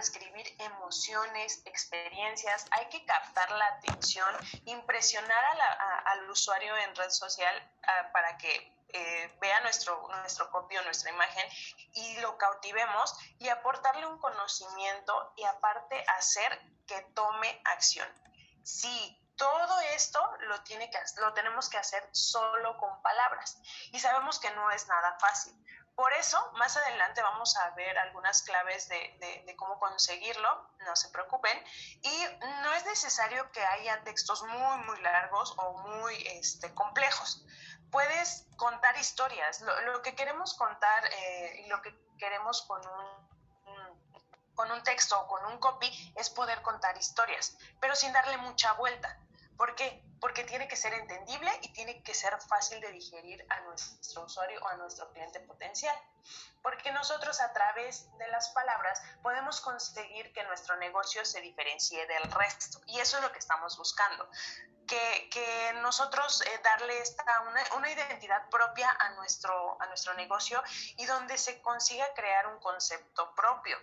transcribir emociones, experiencias, hay que captar la atención, impresionar al usuario en red social ah, para que eh, vea nuestro, nuestro copy o nuestra imagen y lo cautivemos y aportarle un conocimiento y aparte hacer que tome acción. Sí, todo esto lo, tiene que, lo tenemos que hacer solo con palabras y sabemos que no es nada fácil. Por eso, más adelante vamos a ver algunas claves de, cómo conseguirlo, no se preocupen. Y no es necesario que haya textos muy, muy largos o muy este, complejos. Puedes contar historias. Lo, que queremos contar eh, lo que queremos con con un texto o con un copy es poder contar historias, pero sin darle mucha vuelta. ¿Por qué? Porque tiene que ser entendible y tiene que ser fácil de digerir a nuestro usuario o a nuestro cliente potencial. Porque nosotros a través de las palabras podemos conseguir que nuestro negocio se diferencie del resto. Y eso es lo que estamos buscando. Que, nosotros eh, darle esta, una, una, identidad propia a nuestro, a nuestro negocio y donde se consiga crear un concepto propio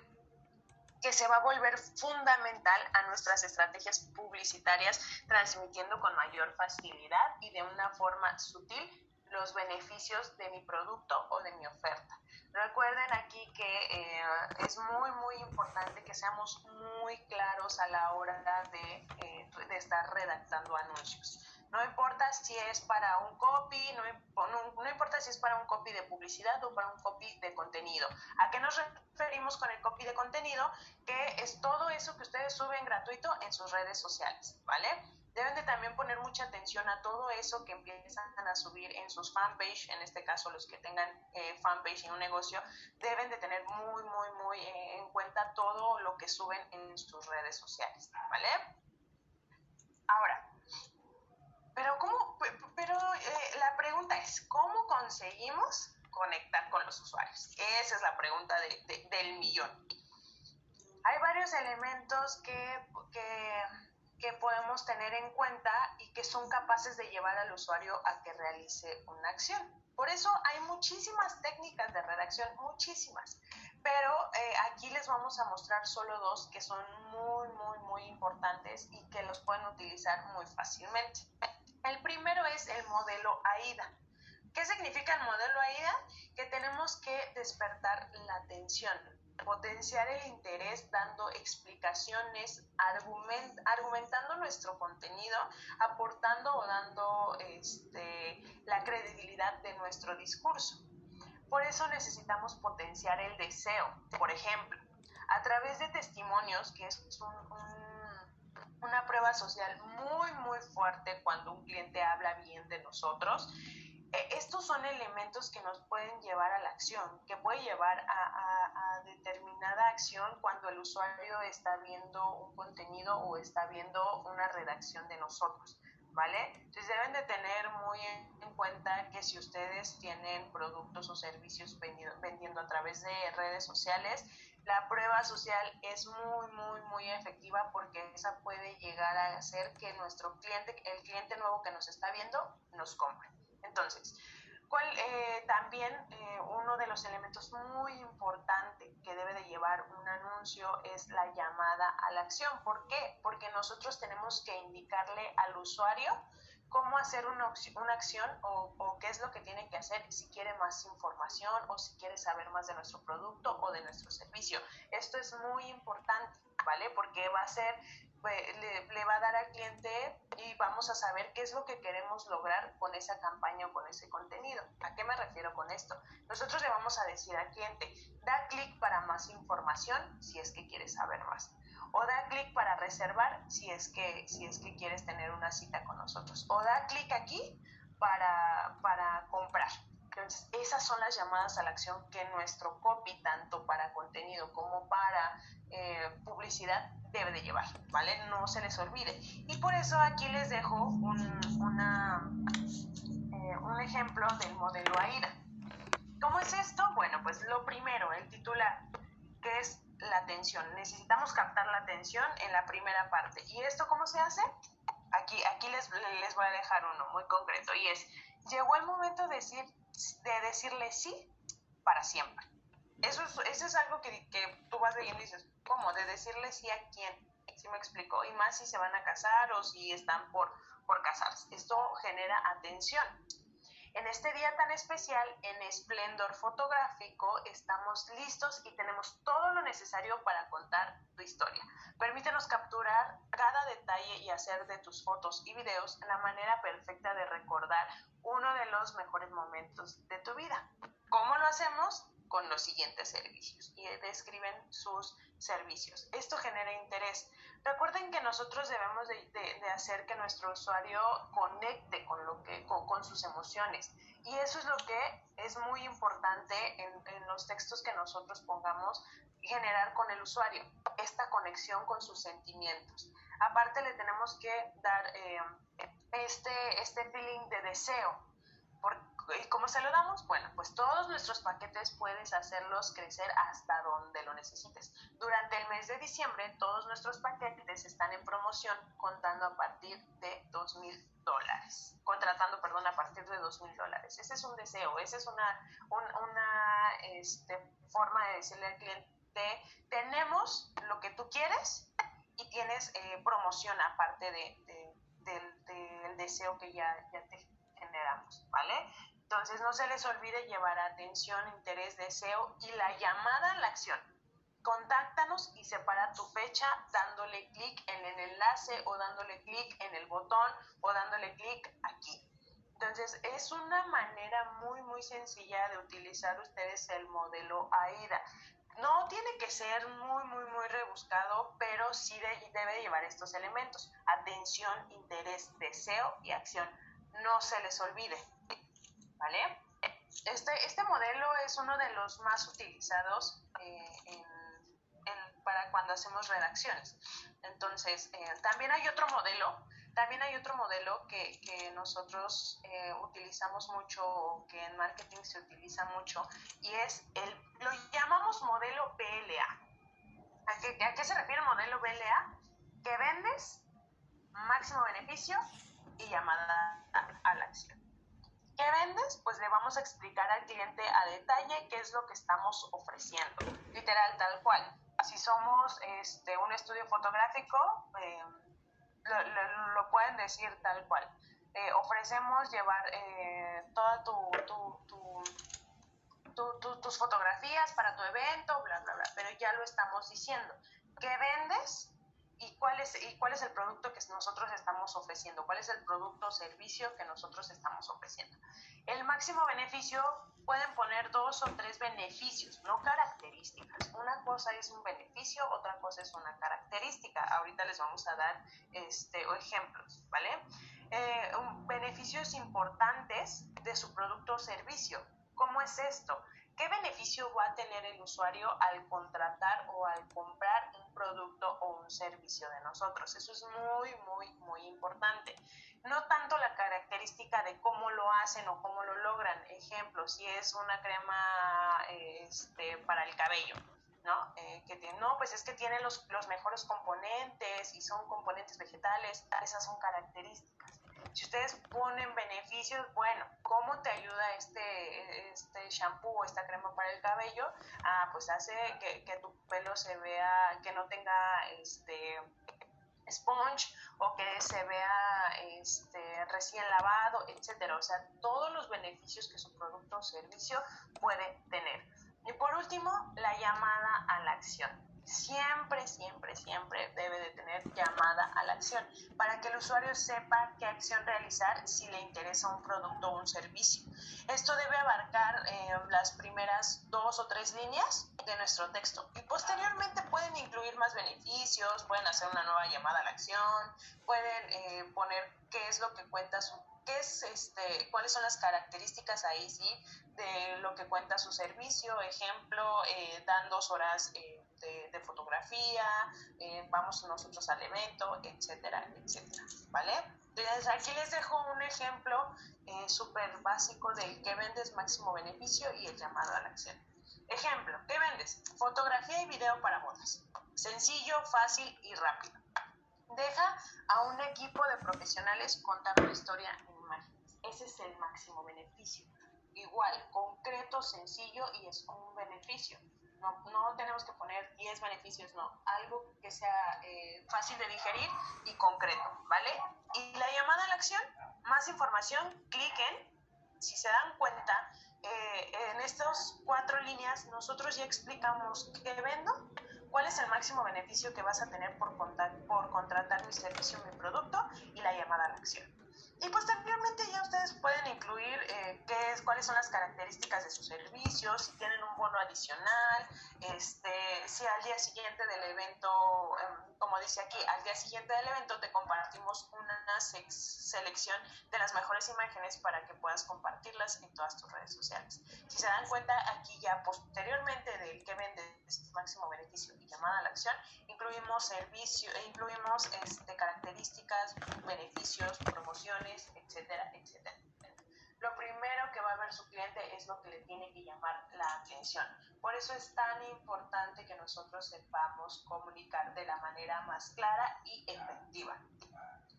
que se va a volver fundamental a nuestras estrategias publicitarias, transmitiendo con mayor facilidad y de una forma sutil los beneficios de mi producto o de mi oferta. Recuerden aquí que eh, es muy, muy importante que seamos muy claros a la hora de, eh, de estar redactando anuncios. No importa si es para un copy, no, no, importa si es para un copy de publicidad o para un copy de contenido. ¿A qué nos referimos con el copy de contenido? Que es todo eso que ustedes suben gratuito en sus redes sociales, ¿vale? Deben de también poner mucha atención a todo eso que empiezan a subir en sus fanpage, en este caso los que tengan eh, fanpage en un negocio, deben de tener muy, muy, muy eh, en cuenta todo lo que suben en sus redes sociales, ¿vale? Ahora, pero, ¿cómo? Pero eh, la pregunta es, ¿cómo conseguimos conectar con los usuarios? Esa es la pregunta del millón. Hay varios elementos que, que, podemos tener en cuenta y que son capaces de llevar al usuario a que realice una acción. Por eso hay muchísimas técnicas de redacción, muchísimas. Pero eh, aquí les vamos a mostrar solo dos que son muy, muy, muy importantes y que los pueden utilizar muy fácilmente. El primero es el modelo AIDA. ¿Qué significa el modelo AIDA? Que tenemos que despertar la atención, potenciar el interés dando explicaciones, argumentando nuestro contenido, aportando o dando este, la credibilidad de nuestro discurso. Por eso necesitamos potenciar el deseo. Por ejemplo, a través de testimonios, que es un una prueba social muy, muy fuerte cuando un cliente habla bien de nosotros. Eh, estos son elementos que nos pueden llevar a la acción, que puede llevar a, a, determinada acción cuando el usuario está viendo un contenido o está viendo una redacción de nosotros. ¿Vale? Entonces deben de tener muy en cuenta que si ustedes tienen productos o servicios vendiendo a través de redes sociales, la prueba social es muy, muy, muy efectiva porque esa puede llegar a hacer que nuestro cliente, el cliente nuevo que nos está viendo, nos compre. Entonces, ¿cuál, eh, también eh, uno de los elementos muy importante que debe de llevar un anuncio es la llamada a la acción. ¿Por qué? Porque nosotros tenemos que indicarle al usuario cómo hacer una, una acción o, qué es lo que tiene que hacer si quiere más información o si quiere saber más de nuestro producto o de nuestro servicio. Esto es muy importante, ¿vale? Porque va a ser, le, le va a dar al cliente y vamos a saber qué es lo que queremos lograr con esa campaña o con ese contenido. ¿A qué me refiero con esto? Nosotros le vamos a decir al cliente, da clic para más información si es que quiere saber más o da clic para reservar si es que si es que quieres tener una cita con nosotros o da clic aquí para, para comprar. Entonces, esas son las llamadas a la acción que nuestro copy, tanto para contenido como para eh, publicidad, debe de llevar, ¿vale? No se les olvide. Y por eso aquí les dejo un, eh, un ejemplo del modelo AIDA. ¿Cómo es esto? Bueno, pues lo primero, el titular, que es la atención. Necesitamos captar la atención en la primera parte. ¿Y esto cómo se hace? Aquí, aquí les, les voy a dejar uno muy concreto y es, llegó el momento de, decir, de decirle sí para siempre. Eso es, eso es algo que, que tú vas leyendo y dices, ¿cómo? De decirle sí a quién. ¿Sí me explico? Y más si se van a casar o si están por, por casarse. Esto genera atención. En este día tan especial, en esplendor fotográfico, estamos listos y tenemos todo lo necesario para contar tu historia. Permítenos capturar cada detalle y hacer de tus fotos y videos la manera perfecta de recordar uno de los mejores momentos de tu vida. ¿Cómo lo hacemos? Con los siguientes servicios y describen sus servicios. Esto genera interés. Recuerden que nosotros debemos de, hacer que nuestro usuario conecte con, lo que, con, sus emociones. Y eso es lo que es muy importante en, los textos que nosotros pongamos, generar con el usuario, esta conexión con sus sentimientos. Aparte le tenemos que dar eh, este, este feeling de deseo. ¿Y cómo se lo damos? Bueno, pues todos nuestros paquetes puedes hacerlos crecer hasta donde lo necesites. Durante el mes de diciembre, todos nuestros paquetes están en promoción contando a partir de dos mil dólares. Contratando, perdón, a partir de dos mil dólares. Ese es un deseo, esa es una, una este, forma de decirle al cliente, tenemos lo que tú quieres y tienes eh, promoción aparte de, del, deseo que ya, ya te generamos, ¿vale? Entonces no se les olvide llevar atención, interés, deseo y la llamada a la acción. Contáctanos y separa tu fecha dándole clic en el enlace o dándole clic en el botón o dándole clic aquí. Entonces es una manera muy muy sencilla de utilizar ustedes el modelo AIDA. No tiene que ser muy muy muy rebuscado, pero sí debe llevar estos elementos. Atención, interés, deseo y acción. No se les olvide. ¿Vale? Este, este modelo es uno de los más utilizados eh, para cuando hacemos redacciones. Entonces, eh, también hay otro modelo, también hay otro modelo que, que nosotros eh, utilizamos mucho, que en marketing se utiliza mucho, y es el, lo llamamos modelo BLA. ¿A qué, ¿A qué se refiere el modelo BLA? Que vendes, máximo beneficio y llamada a la acción. ¿Qué vendes? Pues le vamos a explicar al cliente a detalle qué es lo que estamos ofreciendo. Literal, tal cual. Si somos este, un estudio fotográfico, eh, lo, pueden decir tal cual. Eh, ofrecemos llevar eh, todas tu, tus fotografías para tu evento, bla, bla, bla, pero ya lo estamos diciendo. ¿Qué vendes? Y cuál es, y cuál es el producto que nosotros estamos ofreciendo, cuál es el producto o servicio que nosotros estamos ofreciendo. El máximo beneficio pueden poner dos o tres beneficios, no características. Una cosa es un beneficio, otra cosa es una característica. Ahorita les vamos a dar este, ejemplos, ¿vale? Eh, beneficios importantes de su producto o servicio. ¿Cómo es esto? ¿Qué beneficio va a tener el usuario al contratar o al comprar un producto o un servicio de nosotros? Eso es muy, muy, muy importante. No tanto la característica de cómo lo hacen o cómo lo logran. Ejemplo, si es una crema este, para el cabello, ¿no? Eh, que tiene, no, pues es que tiene los, los mejores componentes y son componentes vegetales, esas son características. Si ustedes ponen beneficios, bueno, ¿cómo te ayuda este, este shampoo o esta crema para el cabello? Ah, pues hace que, que tu pelo se vea, que no tenga este sponge o que se vea este, recién lavado, etcétera. O sea, todos los beneficios que su producto o servicio puede tener. Y por último, la llamada a la acción siempre, siempre, siempre debe de tener llamada a la acción para que el usuario sepa qué acción realizar si le interesa un producto o un servicio. Esto debe abarcar eh, las primeras dos o tres líneas de nuestro texto y posteriormente pueden incluir más beneficios, pueden hacer una nueva llamada a la acción, pueden eh, poner qué es lo que cuenta su qué es este, cuáles son las características ahí sí de lo que cuenta su servicio, ejemplo, eh, dan dos horas de, fotografía, eh, vamos nosotros al evento, etcétera, etcétera, ¿vale? Entonces aquí les dejo un ejemplo eh, súper básico del que vendes máximo beneficio y el llamado a la acción. Ejemplo, ¿qué vendes? Fotografía y video para bodas. Sencillo, fácil y rápido. Deja a un equipo de profesionales contar la historia en imágenes. Ese es el máximo beneficio. Igual, concreto, sencillo y es un beneficio No, no tenemos que poner 10 beneficios, no. Algo que sea eh, fácil de digerir y concreto, ¿vale? Y la llamada a la acción, más información, cliquen. Si se dan cuenta, eh, en estas cuatro líneas nosotros ya explicamos qué vendo, cuál es el máximo beneficio que vas a tener por, por contratar mi servicio, mi producto y la llamada a la acción. Y posteriormente ya ustedes pueden incluir eh, qué es, cuáles son las características de sus servicios, si tienen un bono adicional, este, si al día siguiente del evento, em, como dice aquí, al día siguiente del evento te compartimos una selección de las mejores imágenes para que puedas compartirlas en todas tus redes sociales. Si se dan cuenta, aquí ya posteriormente del que vende máximo beneficio y llamada a la acción, incluimos servicio, e incluimos este, características, beneficios, promociones, etcétera, etcétera. Lo primero que va a ver su cliente es lo que le tiene que llamar la atención. Por eso es tan importante que nosotros sepamos comunicar de la manera más clara y efectiva.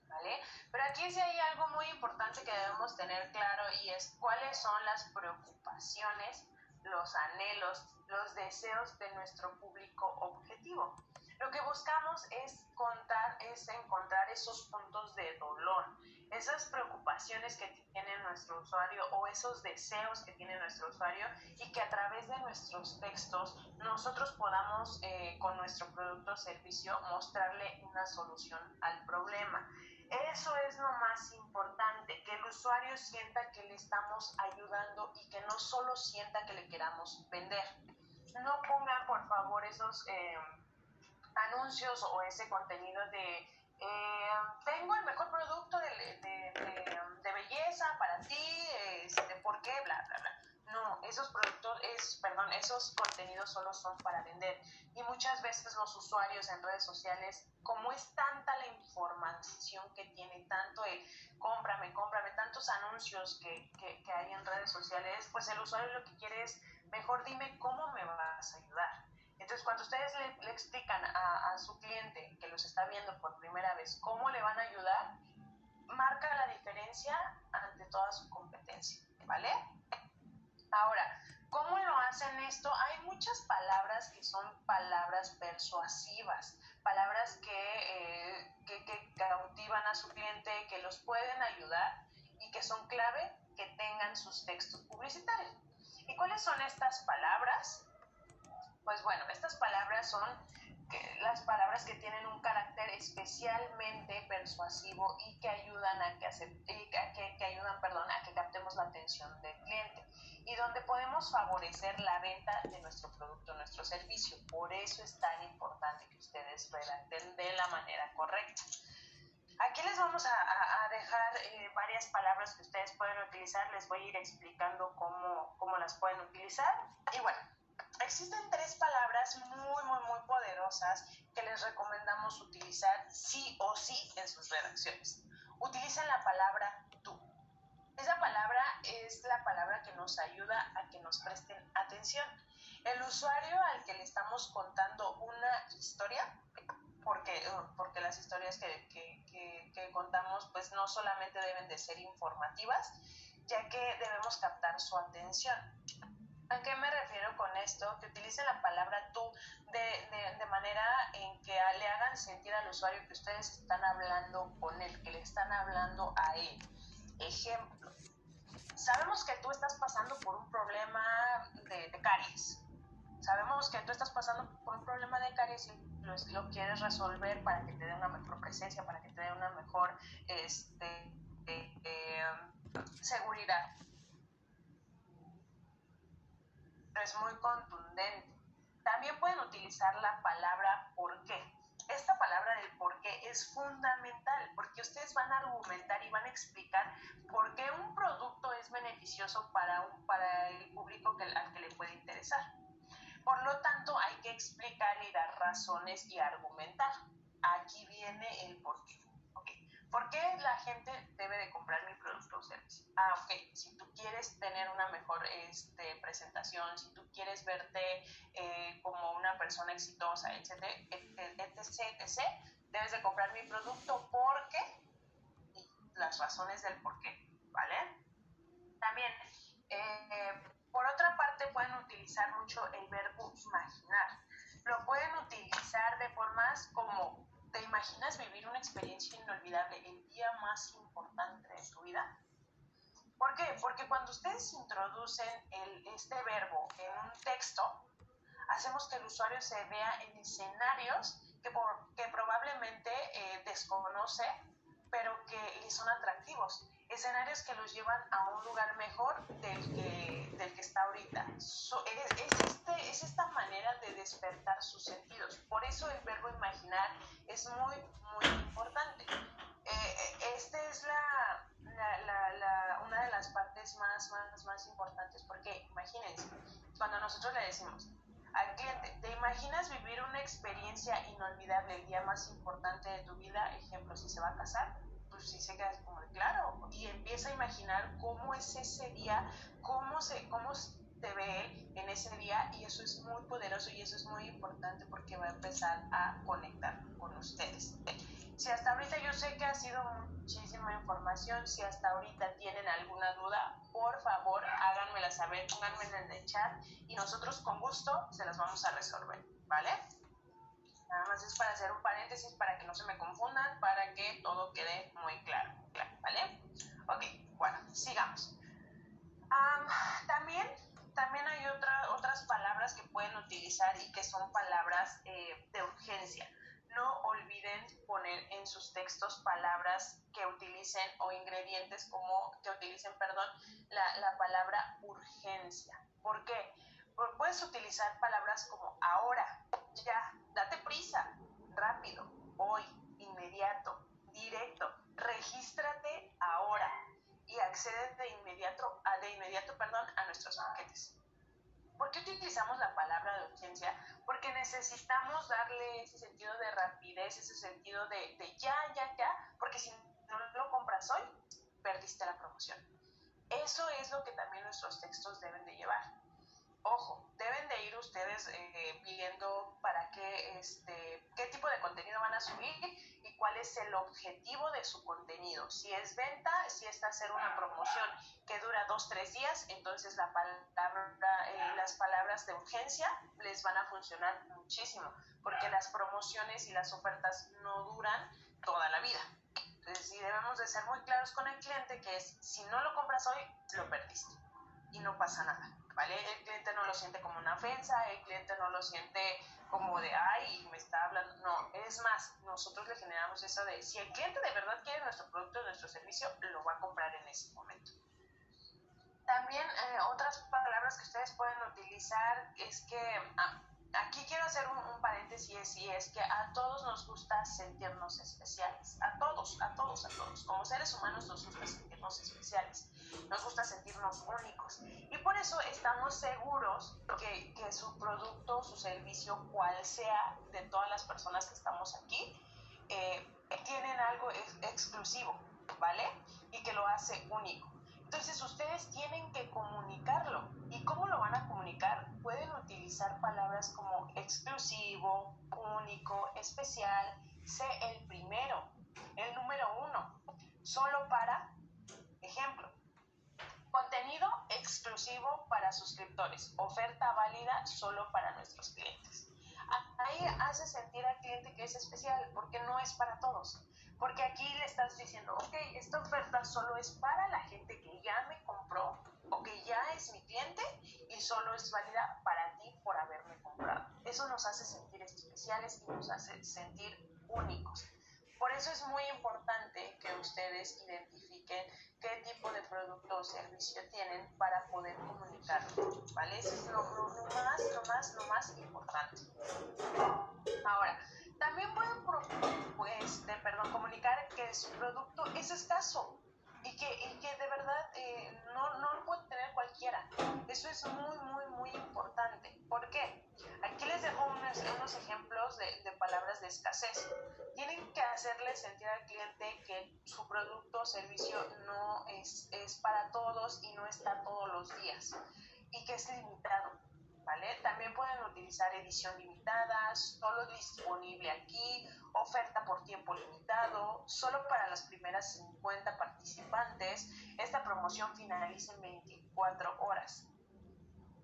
¿Vale? Pero aquí sí hay algo muy importante que debemos tener claro y es cuáles son las preocupaciones, los anhelos, los deseos de nuestro público objetivo. Lo que buscamos es contar, es encontrar esos puntos de dolor, esas preocupaciones que tiene nuestro usuario o esos deseos que tiene nuestro usuario y que a través de nuestros textos nosotros podamos eh, con nuestro producto o servicio mostrarle una solución al problema. Eso es lo más importante, que el usuario sienta que le estamos ayudando y que no solo sienta que le queramos vender. No pongan por favor esos... Eh, anuncios o ese contenido de eh, tengo el mejor producto de, de, belleza para ti, este, ¿por qué? Bla, bla, bla. No, esos productos, es, perdón, esos contenidos solo son para vender. Y muchas veces los usuarios en redes sociales, como es tanta la información que tiene, tanto el cómprame, cómprame, tantos anuncios que, que, que hay en redes sociales, pues el usuario lo que quiere es, mejor dime cómo me vas a ayudar entonces, cuando ustedes le, explican a, su cliente que los está viendo por primera vez cómo le van a ayudar, marca la diferencia ante toda su competencia, ¿vale? Ahora, ¿cómo lo hacen esto? Hay muchas palabras que son palabras persuasivas, palabras que, eh, que, que cautivan a su cliente, que los pueden ayudar y que son clave que tengan sus textos publicitarios. ¿Y cuáles son estas palabras? Pues bueno, estas palabras son las palabras que tienen un carácter especialmente persuasivo y que ayudan a que, ayudan, perdón, a que captemos la atención del cliente y donde podemos favorecer la venta de nuestro producto, nuestro servicio. Por eso es tan importante que ustedes redacten de la manera correcta. Aquí les vamos a, dejar eh, varias palabras que ustedes pueden utilizar. Les voy a ir explicando cómo, cómo las pueden utilizar. Y bueno, Existen tres palabras muy, muy, muy poderosas que les recomendamos utilizar sí o sí en sus redacciones. Utilicen la palabra tú. Esa palabra es la palabra que nos ayuda a que nos presten atención. El usuario al que le estamos contando una historia, porque, porque las historias que, que, que contamos pues no solamente deben de ser informativas, ya que debemos captar su atención. ¿A qué me refiero con esto? Que utilicen la palabra tú de, de, manera en que le hagan sentir al usuario que ustedes están hablando con él, que le están hablando a él. Ejemplo, sabemos que tú estás pasando por un problema de, caries. Sabemos que tú estás pasando por un problema de caries y lo, lo, quieres resolver para que te dé una mejor presencia, para que te dé una mejor este, eh, eh, seguridad es muy contundente. También pueden utilizar la palabra por qué. Esta palabra del por qué es fundamental porque ustedes van a argumentar y van a explicar por qué un producto es beneficioso para, un, para el público al que le puede interesar. Por lo tanto, hay que explicar y dar razones y argumentar. Aquí viene el por qué. ¿Por qué la gente debe de comprar mi producto o servicio? Ah, ok, si tú quieres tener una mejor este, presentación, si tú quieres verte eh, como una persona exitosa, etc., etc., etc., debes de comprar mi producto porque y las razones del por qué, ¿vale? También, eh, por otra parte, pueden utilizar mucho el verbo imaginar. Lo pueden utilizar de formas como, ¿te imaginas vivir una experiencia inolvidable el día más importante de tu vida? ¿Por qué? Porque cuando ustedes introducen este verbo en un texto, hacemos que el usuario se vea en escenarios que probablemente eh, desconoce, pero que le son atractivos. Escenarios que los llevan a un lugar mejor del que, del que está ahorita. es, este, es esta manera de despertar sus sentidos. Por eso el verbo imaginar es muy, muy importante. Eh, esta es la, la, la, una de las partes más, más, más importantes, porque imagínense, cuando nosotros le decimos, al cliente, ¿te imaginas vivir una experiencia inolvidable el día más importante de tu vida? Ejemplo, si se va a casar, pues sí se queda como de claro y empieza a imaginar cómo es ese día, cómo se, cómo te ve en ese día y eso es muy poderoso y eso es muy importante porque va a empezar a conectar con ustedes. Si hasta ahorita yo sé que ha sido muchísima información, si hasta ahorita tienen alguna duda, por favor háganmela saber, pónganmela en el chat y nosotros con gusto se las vamos a resolver, ¿vale? Nada más es para hacer un paréntesis para que no se me confundan, para que todo quede muy claro, ¿vale? Ok, bueno, sigamos. también, también hay otra, otras palabras que pueden utilizar y que son palabras eh, de urgencia no olviden poner en sus textos palabras que utilicen o ingredientes como que utilicen, perdón, la, la palabra urgencia. ¿Por qué? Puedes utilizar palabras como ahora, ya, date prisa, rápido, hoy, inmediato, directo, regístrate ahora y accede de inmediato, a, de inmediato perdón, a nuestros paquetes. ¿Por qué utilizamos la palabra de urgencia? Porque necesitamos darle ese sentido de rapidez, ese sentido de, de ya, ya, ya, porque si no lo compras hoy, perdiste la promoción. Eso es lo que también nuestros textos deben de llevar. Ojo, deben de ir ustedes eh, viendo para qué, este, qué tipo de contenido van a subir y cuál es el objetivo de su contenido. Si es venta, si es hacer una promoción que dura dos, tres días, entonces la palabra, eh, las palabras de urgencia les van a funcionar muchísimo, porque las promociones y las ofertas no duran toda la vida. Entonces, sí debemos de ser muy claros con el cliente que es, si no lo compras hoy, lo perdiste y no pasa nada. ¿Vale? El cliente no lo siente como una ofensa, el cliente no lo siente como de, ay, me está hablando. No, es más, nosotros le generamos eso de, si el cliente de verdad quiere nuestro producto, nuestro servicio, lo va a comprar en ese momento. También eh, otras palabras que ustedes pueden utilizar es que, ah, aquí quiero hacer un, paréntesis y es que a todos nos gusta sentirnos especiales, a todos, a todos, a todos. Como seres humanos nos gusta sentirnos especiales, nos gusta sentirnos únicos y por eso estamos seguros que, que su producto, su servicio, cual sea de todas las personas que estamos aquí, eh, tienen algo exclusivo, ¿vale? Y que lo hace único. Entonces ustedes tienen que comunicarlo. ¿Y cómo lo van a comunicar? Pueden utilizar palabras como exclusivo, único, especial, sé el primero, el número uno, solo para, ejemplo, contenido exclusivo para suscriptores, oferta válida solo para nuestros clientes. Ahí hace sentir al cliente que es especial porque no es para todos. Porque aquí le estás diciendo, ok, esta oferta solo es para la gente que ya me compró o que ya es mi cliente y solo es válida para ti por haberme comprado. Eso nos hace sentir especiales y nos hace sentir únicos. Por eso es muy importante que ustedes identifiquen qué tipo de producto o servicio tienen para poder comunicarlo, ¿vale? Eso es lo, más, lo más, lo más importante. Ahora, también pueden pues, perdón, comunicar que su producto es escaso y que, y que de verdad eh, no, no lo puede tener cualquiera. Eso es muy, muy, muy importante. ¿Por qué? Aquí les dejo unos, unos ejemplos de, de, palabras de escasez. Tienen que hacerle sentir al cliente que su producto o servicio no es, es para todos y no está todos los días y que es limitado también pueden utilizar edición limitada, solo disponible aquí, oferta por tiempo limitado, solo para las primeras 50 participantes. Esta promoción finaliza en 24 horas.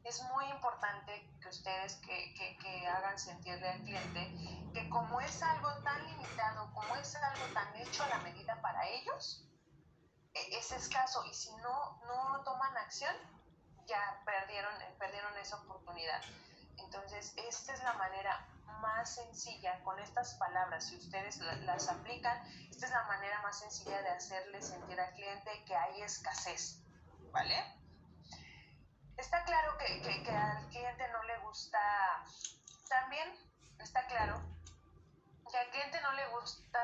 Es muy importante que ustedes que, que, que, hagan sentirle al cliente que como es algo tan limitado, como es algo tan hecho a la medida para ellos, e, es escaso y si no, no toman acción, ya perdieron, perdieron esa oportunidad. Entonces, esta es la manera más sencilla con estas palabras, si ustedes las aplican, esta es la manera más sencilla de hacerle sentir al cliente que hay escasez, ¿vale? Está claro que, que, al cliente no le gusta, también está claro que al cliente no le gusta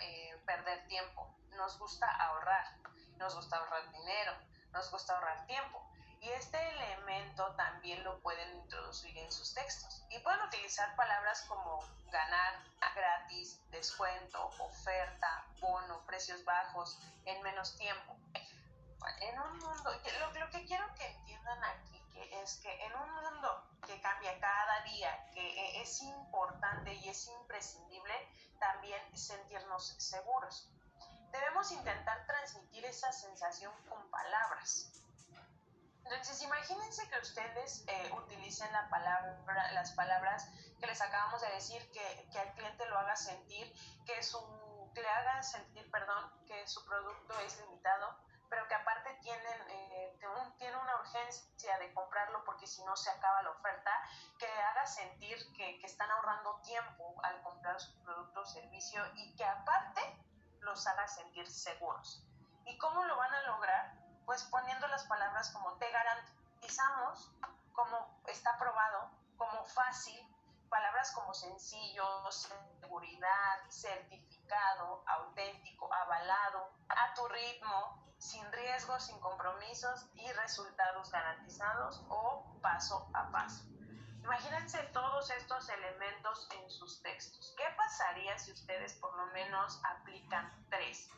eh, perder tiempo, nos gusta ahorrar, nos gusta ahorrar dinero, nos gusta ahorrar tiempo. Y este elemento también lo pueden introducir en sus textos. Y pueden utilizar palabras como ganar, gratis, descuento, oferta, bono, precios bajos, en menos tiempo. En un mundo, lo, lo que quiero que entiendan aquí es que en un mundo que cambia cada día, que e, es importante y es imprescindible también sentirnos seguros. Debemos intentar transmitir esa sensación con palabras entonces, imagínense que ustedes eh, utilicen las palabras que les acabamos de decir, que, que al cliente lo haga sentir, que, su, que le hagan sentir, perdón, que su producto es limitado, pero que aparte tienen, eh, tiene una urgencia de comprarlo porque si no se acaba la oferta, que haga sentir que, que están ahorrando tiempo al comprar su producto o servicio y que aparte los haga sentir seguros. ¿Y cómo lo van a lograr? pues poniendo las palabras como te garantizamos, como está probado, como fácil, palabras como sencillo, seguridad, certificado, auténtico, avalado, a tu ritmo, sin riesgos, sin compromisos y resultados garantizados o paso a paso. Imagínense todos estos elementos en sus textos. ¿Qué pasaría si ustedes por lo menos aplican tres?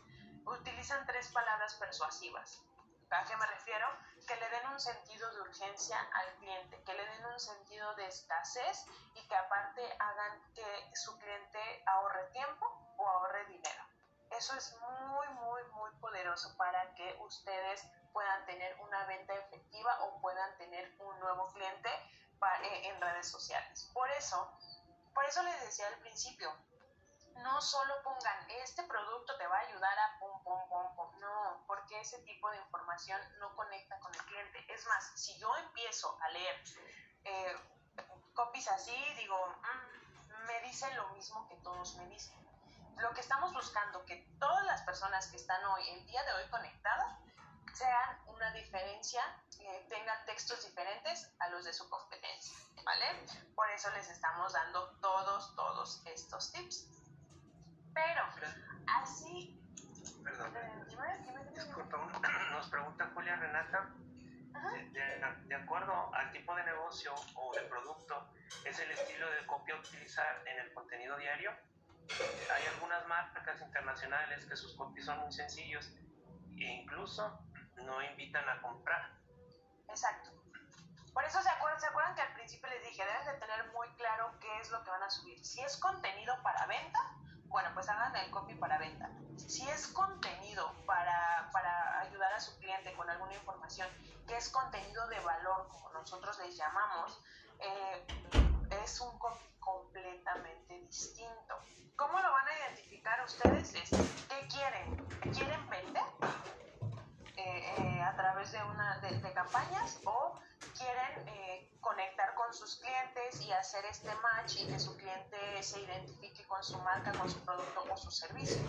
Utilizan tres palabras persuasivas. ¿A qué me refiero? Que le den un sentido de urgencia al cliente, que le den un sentido de escasez y que aparte hagan que su cliente ahorre tiempo o ahorre dinero. Eso es muy, muy, muy poderoso para que ustedes puedan tener una venta efectiva o puedan tener un nuevo cliente eh, en redes sociales. Por eso, por eso les decía al principio, no solo pongan este producto te va a ayudar a pum, pum, pum, pum. No, porque ese tipo de información no conecta con el cliente. Es más, si yo empiezo a leer eh, copies así, digo, mm, me dicen lo mismo que todos me dicen. Lo que estamos buscando, que todas las personas que están hoy, el día de hoy conectadas, sean una diferencia, eh, tengan textos diferentes a los de su competencia, ¿vale? Por eso les estamos dando todos, todos estos tips. Pero así... Perdón. Disculpa, nos pregunta Julia Renata, de, acuerdo al tipo de negocio o de producto, ¿es el estilo de copia utilizar en el contenido diario? Hay algunas marcas internacionales que sus copies son muy sencillos e incluso no invitan a comprar. Exacto. Por eso se acuerdan, que al principio les dije, deben de tener muy claro qué es lo que van a subir. Si es contenido para venta, bueno, pues hagan el copy para venta. Si es contenido para, para ayudar a su cliente con alguna información, que es contenido de valor, como nosotros les llamamos, eh, es un copy completamente distinto. ¿Cómo lo van a identificar ustedes? ¿Qué quieren? ¿Quieren vender eh, eh, a través de, una, de, de campañas o quieren eh, conectar con sus clientes y hacer este match y que su cliente se identifique con su marca, con su producto o su servicio.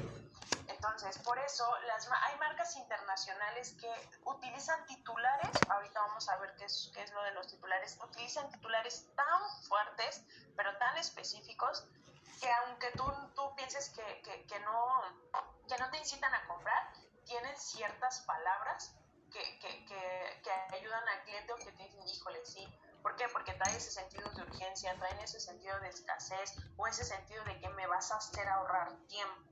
Entonces, por eso las, hay marcas internacionales que utilizan titulares, ahorita vamos a ver qué es, qué es lo de los titulares, utilizan titulares tan fuertes, pero tan específicos, que aunque tú, tú pienses que, que, que no, que no te incitan a comprar, tienen ciertas palabras que, que, que, ayudan al cliente o que te dicen, híjole, sí. ¿Por qué? Porque trae ese sentido de urgencia, traen ese sentido de escasez o ese sentido de que me vas a hacer ahorrar tiempo.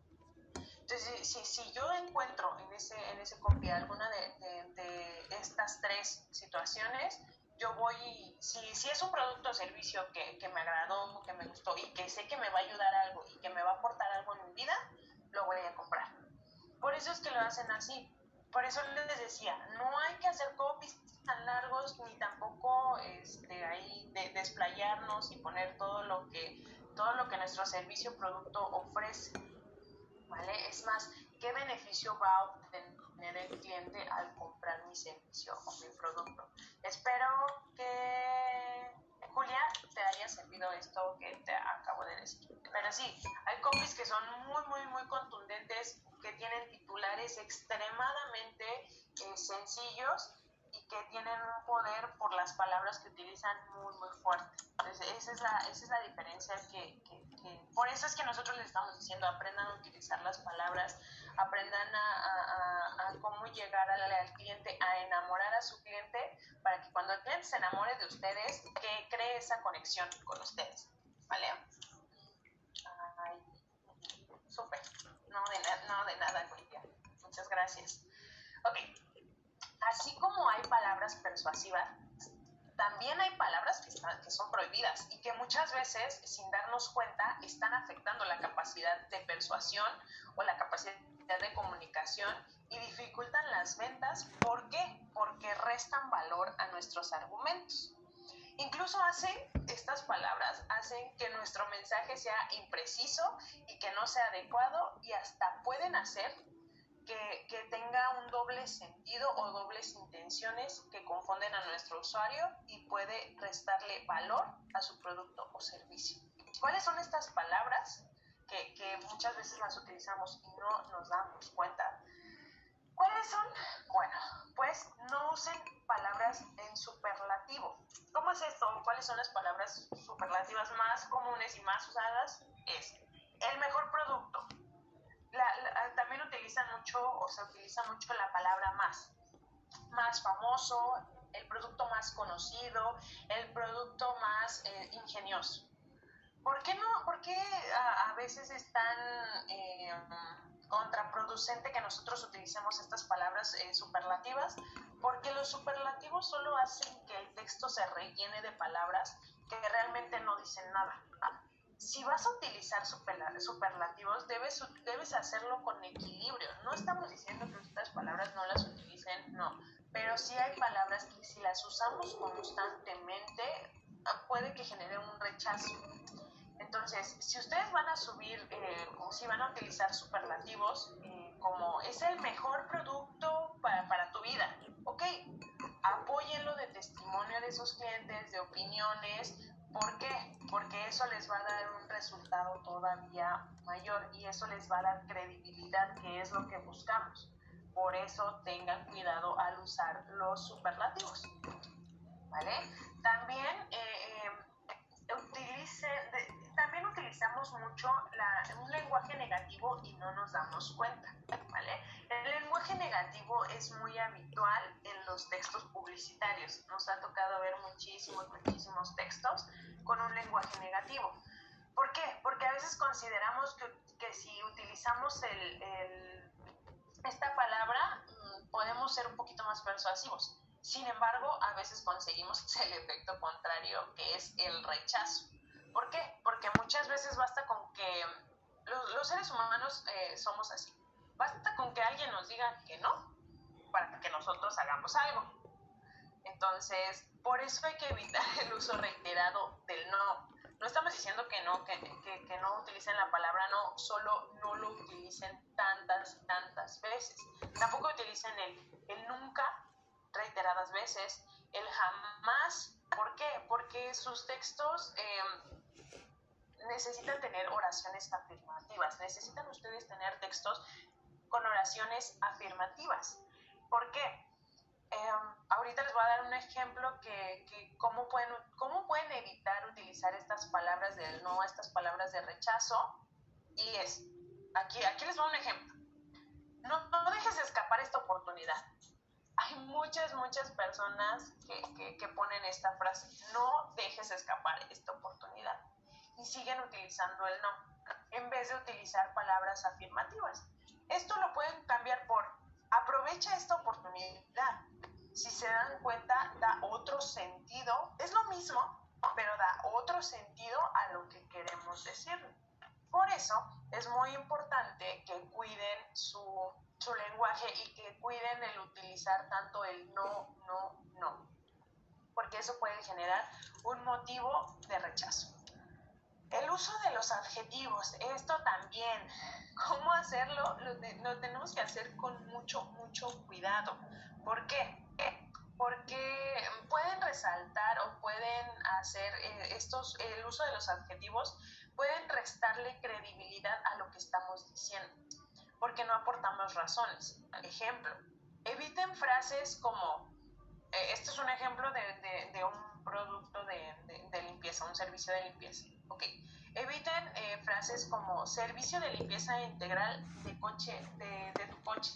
Entonces, si, si yo encuentro en ese, en ese copy alguna de, de, estas tres situaciones, yo voy, si, si es un producto o servicio que, que me agradó, que me gustó y que sé que me va a ayudar algo y que me va a aportar algo en mi vida, lo voy a comprar. Por eso es que lo hacen así por eso les decía, no hay que hacer copies tan largos ni tampoco este, ahí de, desplayarnos y poner todo lo que todo lo que nuestro servicio producto ofrece. ¿Vale? Es más, ¿qué beneficio va a obtener el cliente al comprar mi servicio o mi producto? Espero que Julia, te haya servido esto que te acabo de decir. Pero sí, hay copies que son muy, muy, muy contundentes, que tienen titulares extremadamente eh, sencillos y que tienen un poder por las palabras que utilizan muy, muy fuerte. Entonces, esa es la, esa es la diferencia que, que, Por eso es que nosotros les estamos diciendo, aprendan a utilizar las palabras, aprendan a, a, a, cómo llegar al, al, cliente, a enamorar a su cliente, para que cuando el cliente se enamore de ustedes, que cree esa conexión con ustedes. ¿Vale? Ay, súper. No de, no de nada, Olivia. Muchas gracias. Ok. Así como hay palabras persuasivas, también hay palabras que, están, que, son prohibidas y que muchas veces, sin darnos cuenta, están afectando la capacidad de persuasión o la capacidad de comunicación y dificultan las ventas. ¿Por qué? Porque restan valor a nuestros argumentos. Incluso hacen, estas palabras hacen que nuestro mensaje sea impreciso y que no sea adecuado y hasta pueden hacer que, que, tenga un doble sentido o dobles intenciones que confunden a nuestro usuario y puede restarle valor a su producto o servicio. ¿Cuáles son estas palabras que, que muchas veces las utilizamos y no nos damos cuenta? ¿Cuáles son? Bueno, pues no usen palabras en superlativo. ¿Cómo es esto? ¿Cuáles son las palabras superlativas más comunes y más usadas? Es el mejor producto, utilizan mucho o se utiliza mucho la palabra más. Más famoso, el producto más conocido, el producto más eh, ingenioso. ¿Por qué no? ¿Por qué a, veces es tan eh, contraproducente que nosotros utilicemos estas palabras eh, superlativas? Porque los superlativos solo hacen que el texto se rellene de palabras que realmente no dicen nada si vas a utilizar superlativos, debes, debes hacerlo con equilibrio. No estamos diciendo que estas palabras no las utilicen, no. Pero sí hay palabras que si las usamos constantemente, ah, puede que genere un rechazo. Entonces, si ustedes van a subir eh, o si van a utilizar superlativos, eh, como es el mejor producto para, para tu vida, ok, apóyenlo de testimonio de esos clientes, de opiniones, ¿Por qué? Porque eso les va a dar un resultado todavía mayor y eso les va a dar credibilidad, que es lo que buscamos. Por eso tengan cuidado al usar los superlativos. ¿Vale? También eh, eh, utilicen, también utilizamos mucho un lenguaje negativo y no nos damos cuenta. ¿vale? El lenguaje negativo es muy habitual en los textos publicitarios. Nos ha tocado ver muchísimos, muchísimos textos con un lenguaje negativo. ¿Por qué? Porque a veces consideramos que, que si utilizamos el, el, esta palabra mm, podemos ser un poquito más persuasivos. Sin embargo, a veces conseguimos el efecto contrario, que es el rechazo. ¿Por qué? Porque muchas veces basta con que los, seres humanos eh, somos así. Basta con que alguien nos diga que no para que nosotros hagamos algo. Entonces, por eso hay que evitar el uso reiterado del no. No estamos diciendo que no, que, que, que no utilicen la palabra no, solo no lo utilicen tantas y tantas veces. Tampoco utilicen el, el nunca reiteradas veces, el jamás. ¿Por qué? Porque sus textos eh, necesitan tener oraciones afirmativas, necesitan ustedes tener textos con oraciones afirmativas. ¿Por qué? Em, ahorita les voy a dar un ejemplo que, que cómo, pueden, cómo pueden evitar utilizar estas palabras del no, estas palabras de rechazo. Y es, aquí, aquí les voy a un ejemplo. No, no dejes escapar esta oportunidad. Hay muchas, muchas personas que, que, ponen esta frase, no dejes escapar esta oportunidad y siguen utilizando el no, en vez de utilizar palabras afirmativas. Esto lo pueden cambiar por aprovecha esta oportunidad. Si se dan cuenta, da otro sentido. Es lo mismo, pero da otro sentido a lo que queremos decir. Por eso es muy importante que cuiden su, su lenguaje y que cuiden el utilizar tanto el no, no, no, porque eso puede generar un motivo de rechazo. El uso de los adjetivos, esto también, ¿cómo hacerlo? Lo, tenemos que hacer con mucho, mucho cuidado. ¿Por qué? Porque pueden resaltar o pueden hacer eh, estos, el uso de los adjetivos, pueden restarle credibilidad a lo que estamos diciendo, porque no aportamos razones. Ejemplo, eviten frases como, eh, esto es un ejemplo de, un producto de, de limpieza, un servicio de limpieza Ok. Eviten eh, frases como servicio de limpieza integral de coche, de, tu coche,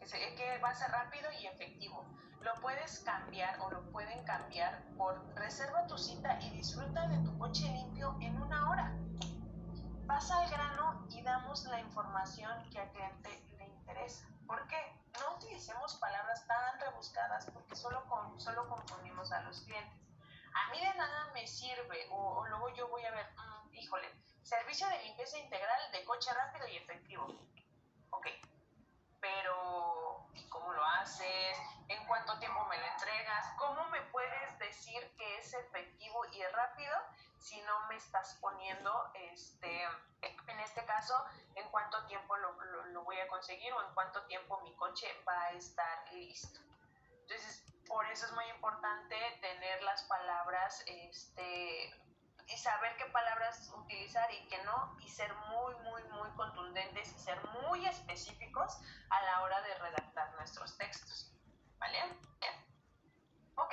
que, que va a ser rápido y efectivo. Lo puedes cambiar o lo pueden cambiar por reserva tu cita y disfruta de tu coche limpio en una hora. Pasa al grano y damos la información que al cliente le interesa. ¿Por qué? No utilicemos palabras tan rebuscadas porque solo, con, solo confundimos a los clientes a mí de nada me sirve, o, luego yo voy a ver, mm, híjole, servicio de limpieza integral de coche rápido y efectivo. Ok, pero ¿y cómo lo haces? ¿En cuánto tiempo me lo entregas? ¿Cómo me puedes decir que es efectivo y rápido si no me estás poniendo, este, en este caso, en cuánto tiempo lo, lo voy a conseguir o en cuánto tiempo mi coche va a estar listo? Entonces, por eso es muy importante tener las palabras, este, y saber qué palabras utilizar y qué no, y ser muy, muy, muy contundentes y ser muy específicos a la hora de redactar nuestros textos. ¿Vale? Ok,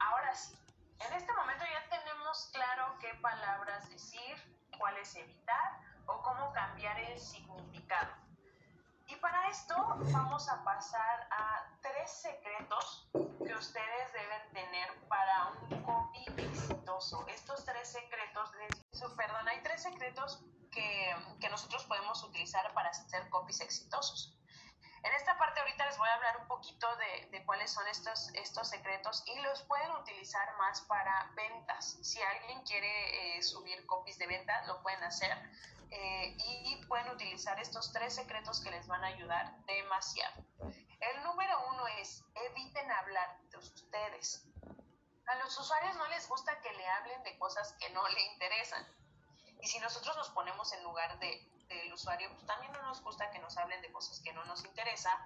ahora sí. En este momento ya tenemos claro qué palabras decir, cuáles evitar o cómo cambiar el significado. Y para esto vamos a pasar a tres secretos que ustedes deben tener para un copy Estos tres secretos, perdón, hay tres secretos que, que nosotros podemos utilizar para hacer copies exitosos. En esta parte ahorita les voy a hablar un poquito de, de, cuáles son estos, estos secretos y los pueden utilizar más para ventas. Si alguien quiere eh, subir copies de venta, lo pueden hacer. Eh, y pueden utilizar estos tres secretos que les van a ayudar demasiado. El número uno es eviten hablar de ustedes. A los usuarios no les gusta que le hablen de cosas que no le interesan. Y si nosotros nos ponemos en lugar de del usuario, pues también no nos gusta que nos hablen de cosas que no nos interesan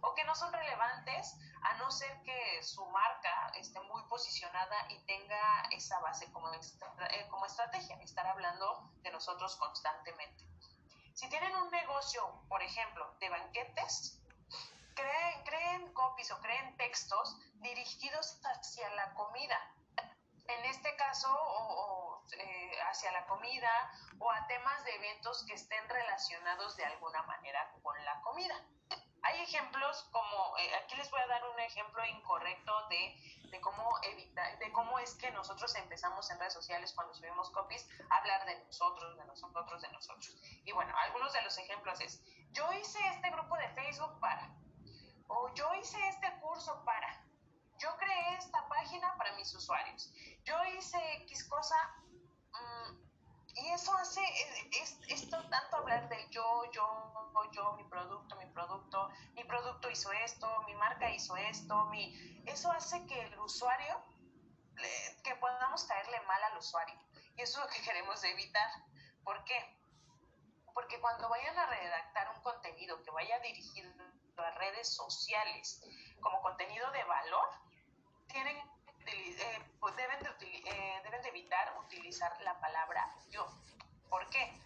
o que no son relevantes, a no ser que su marca esté muy posicionada y tenga esa base como, eh, como estrategia, estar hablando de nosotros constantemente. Si tienen un negocio, por ejemplo, de banquetes, creen, creen copies o creen textos dirigidos hacia la comida. En este caso, o eh, hacia la comida o a temas de eventos que estén relacionados de alguna manera con la comida. Hay ejemplos como, eh, aquí les voy a dar un ejemplo incorrecto de, de cómo evitar, de cómo es que nosotros empezamos en redes sociales cuando subimos copies a hablar de nosotros, de nosotros, de nosotros. Y bueno, algunos de los ejemplos es, yo hice este grupo de Facebook para, o yo hice este curso para, yo creé esta página para mis usuarios, yo hice X cosa Mm, y eso hace, es, esto tanto hablar de yo, yo, yo, mi producto, mi producto, mi producto hizo esto, mi marca hizo esto, mi, eso hace que el usuario, que podamos caerle mal al usuario. Y eso es lo que queremos evitar. ¿Por qué? Porque cuando vayan a redactar un contenido que vaya dirigido a redes sociales como contenido de valor, tienen eh, pues deben, de, eh, deben de evitar utilizar la palabra yo. ¿Por qué?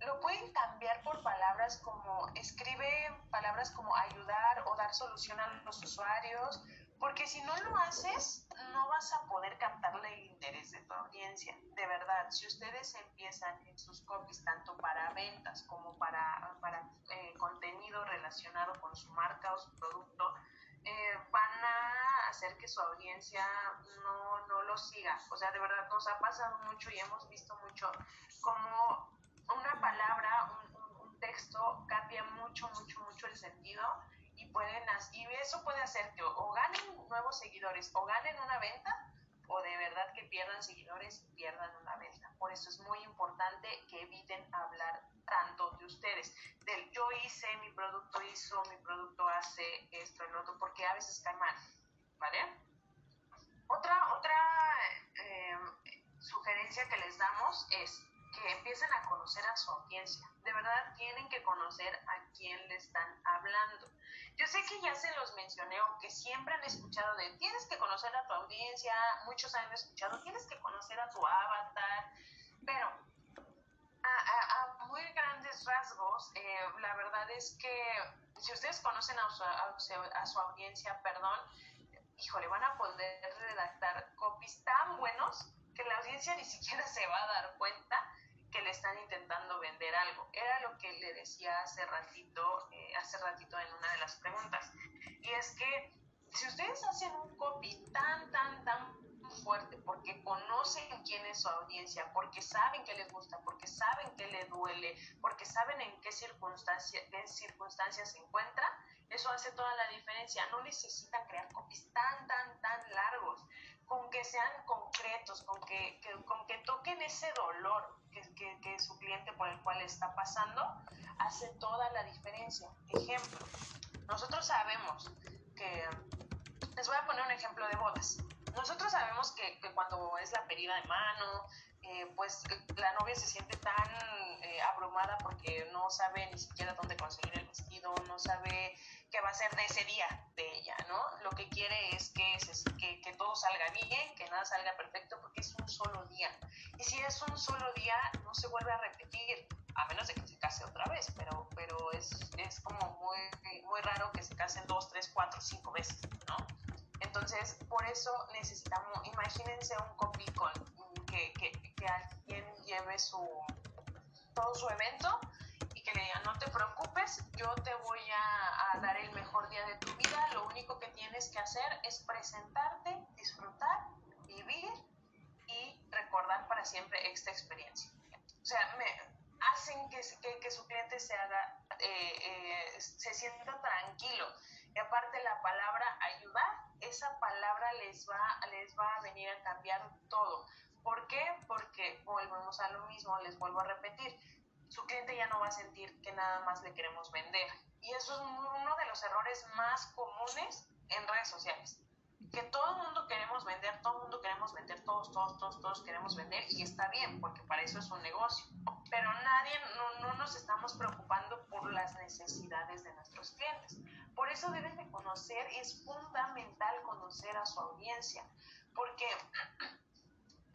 Lo pueden cambiar por palabras como escribe palabras como ayudar o dar solución a los usuarios, porque si no lo haces, no vas a poder captarle el interés de tu audiencia. De verdad, si ustedes empiezan en sus copies, tanto para ventas como para, para eh, contenido relacionado con su marca o su producto, eh, van a hacer que su audiencia no, no lo siga. O sea, de verdad nos ha pasado mucho y hemos visto mucho como una palabra, un, texto cambia mucho, mucho, mucho el sentido pueden y eso puede hacer que o ganen nuevos seguidores o ganen una venta o de verdad que pierdan seguidores y pierdan una venta. Por eso es muy importante que eviten hablar tanto de ustedes, del yo hice, mi producto hizo mi producto hace esto, el otro, porque a veces cae mal, ¿vale? Otra, otra eh, sugerencia que les damos es que empiecen a conocer a su audiencia. De verdad tienen que conocer a quién le están hablando. Yo sé que ya se los mencioné o que siempre han escuchado de tienes que conocer a tu audiencia, muchos han escuchado tienes que conocer a tu avatar, pero a, muy grandes rasgos, eh, la verdad es que si ustedes conocen a su, a su audiencia, perdón, híjole, van a poder redactar copies tan buenos que la audiencia ni siquiera se va a dar cuenta que le están intentando vender algo. Era lo que le decía hace ratito, eh, hace ratito en una de las preguntas. Y es que si ustedes hacen un copy tan, tan, tan fuerte, porque conocen quién es su audiencia, porque saben que les gusta, porque saben que le duele, porque saben en qué circunstancia, qué circunstancias se encuentra, eso hace toda la diferencia. No necesitan crear copies tan, tan, tan largos, con que sean concretos, con que, con que toquen ese dolor que, que, que su cliente por el cual está pasando, hace toda la diferencia. Ejemplo, nosotros sabemos que, les voy a poner un ejemplo de bodas nosotros sabemos que, cuando es la pedida de mano, eh, pues la novia se siente tan eh, abrumada porque no sabe ni siquiera dónde conseguir el vestido, no sabe qué va a ser de ese día de ella, ¿no? Lo que quiere es que, que, todo salga bien, que nada salga perfecto porque es un solo día. Y si es un solo día, no se vuelve a repetir, a menos de que se case otra vez, pero, pero es, es como muy, muy raro que se casen dos, tres, cuatro, cinco veces, ¿no? Entonces, por eso necesitamos, imagínense un copy con que, que, que alguien lleve su, todo su evento y que le diga, no te preocupes, yo te voy a, a, dar el mejor día de tu vida, lo único que tienes que hacer es presentarte, disfrutar, vivir y recordar para siempre esta experiencia. O sea, me hacen que, que, que su cliente se haga, eh, eh, se sienta tranquilo. Y aparte la palabra ayudar esa palabra les va, les va a venir a cambiar todo. ¿Por qué? Porque volvemos a lo mismo, les vuelvo a repetir, su cliente ya no va a sentir que nada más le queremos vender. Y eso es uno de los errores más comunes en redes sociales. Que todo el mundo queremos vender, todo el mundo queremos vender, todos, todos, todos, todos queremos vender y está bien, porque para eso es un negocio. Pero nadie, no, no nos estamos preocupando por las necesidades de nuestros clientes. Por eso deben de conocer, es fundamental conocer a su audiencia, porque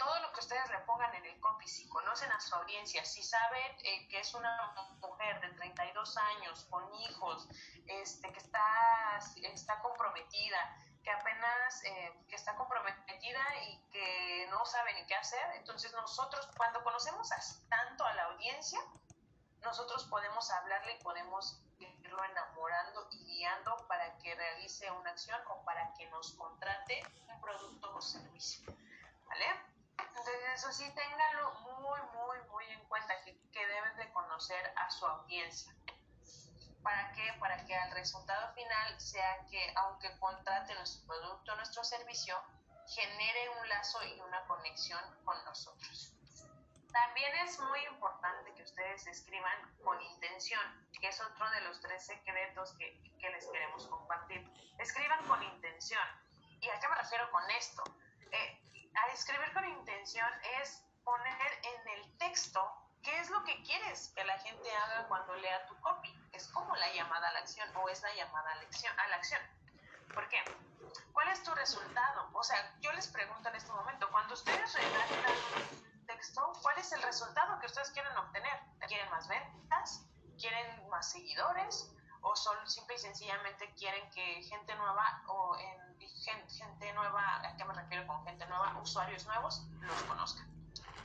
todo lo que ustedes le pongan en el copy, si conocen a su audiencia, si saben eh, que es una mujer de 32 años, con hijos, este, que está, está comprometida, que apenas eh, que está comprometida y que no sabe ni qué hacer, entonces nosotros cuando conocemos tanto a la audiencia, nosotros podemos hablarle y podemos irlo enamorando y guiando para que realice una acción o para que nos contrate un producto o servicio. ¿Vale? Entonces eso sí, ténganlo muy, muy, muy en cuenta que, que deben de conocer a su audiencia. ¿Para qué? Para que al resultado final sea que aunque contrate nuestro producto nuestro servicio, genere un lazo y una conexión con nosotros. También es muy importante que ustedes escriban con intención, que es otro de los tres secretos que, que les queremos compartir. Escriban con intención. ¿Y a qué me refiero con esto? Eh, a escribir con intención es poner en el texto qué es lo que quieres que la gente haga cuando lea tu copy. Es como la llamada a la acción o es la llamada a la acción. A la acción. ¿Por qué? ¿Cuál es tu resultado? O sea, yo les pregunto en este momento, cuando ustedes redactan ¿cuál es el resultado que ustedes quieren obtener? ¿Quieren más ventas? ¿Quieren más seguidores? ¿O son simple y sencillamente quieren que gente nueva o en, gente, nueva, ¿a qué me refiero con gente nueva? Usuarios nuevos los conozcan.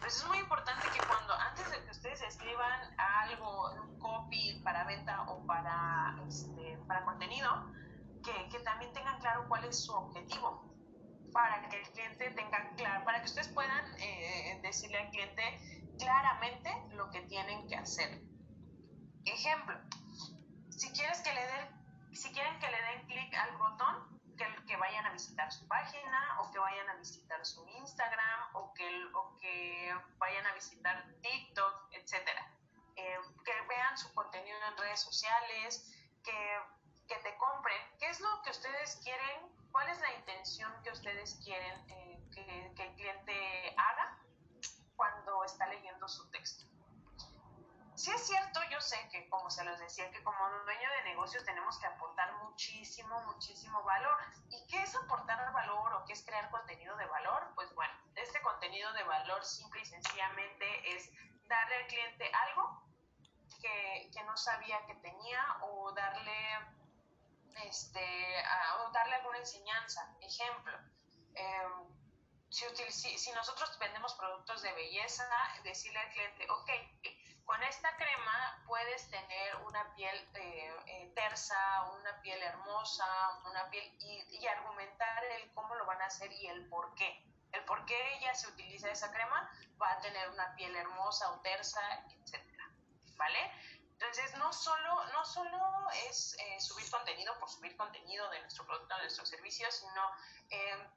Pues es muy importante que cuando, antes de que ustedes escriban algo, un copy para venta o para, este, para contenido, que, que también tengan claro cuál es su objetivo para que el cliente tenga claro, para que ustedes puedan eh, decirle al cliente claramente lo que tienen que hacer. Ejemplo, si quieres que le den, si quieren que le den clic al botón, que, que, vayan a visitar su página o que vayan a visitar su Instagram o que, o que vayan a visitar TikTok, etcétera. Eh, que vean su contenido en redes sociales, que, que, te compren, ¿qué es lo que ustedes quieren? ¿Cuál es la intención que ustedes quieren eh, que, que el cliente haga cuando está leyendo su texto? Sí es cierto, yo sé que como se los decía, que como dueño de negocios tenemos que aportar muchísimo, muchísimo valor. ¿Y qué es aportar valor o qué es crear contenido de valor? Pues bueno, este contenido de valor simple y sencillamente es darle al cliente algo que, que no sabía que tenía o darle, este, o darle alguna enseñanza. Ejemplo, em, si, si, nosotros vendemos productos de belleza, decirle al cliente, ok, con esta crema puedes tener una piel eh, eh, tersa, una piel hermosa, una piel y, y, argumentar el cómo lo van a hacer y el por qué. El por qué ella se utiliza esa crema va a tener una piel hermosa o tersa, etcétera. ¿Vale? Entonces, no solo, no solo es eh, subir contenido por subir contenido de nuestro producto, de nuestro servicio, sino eh,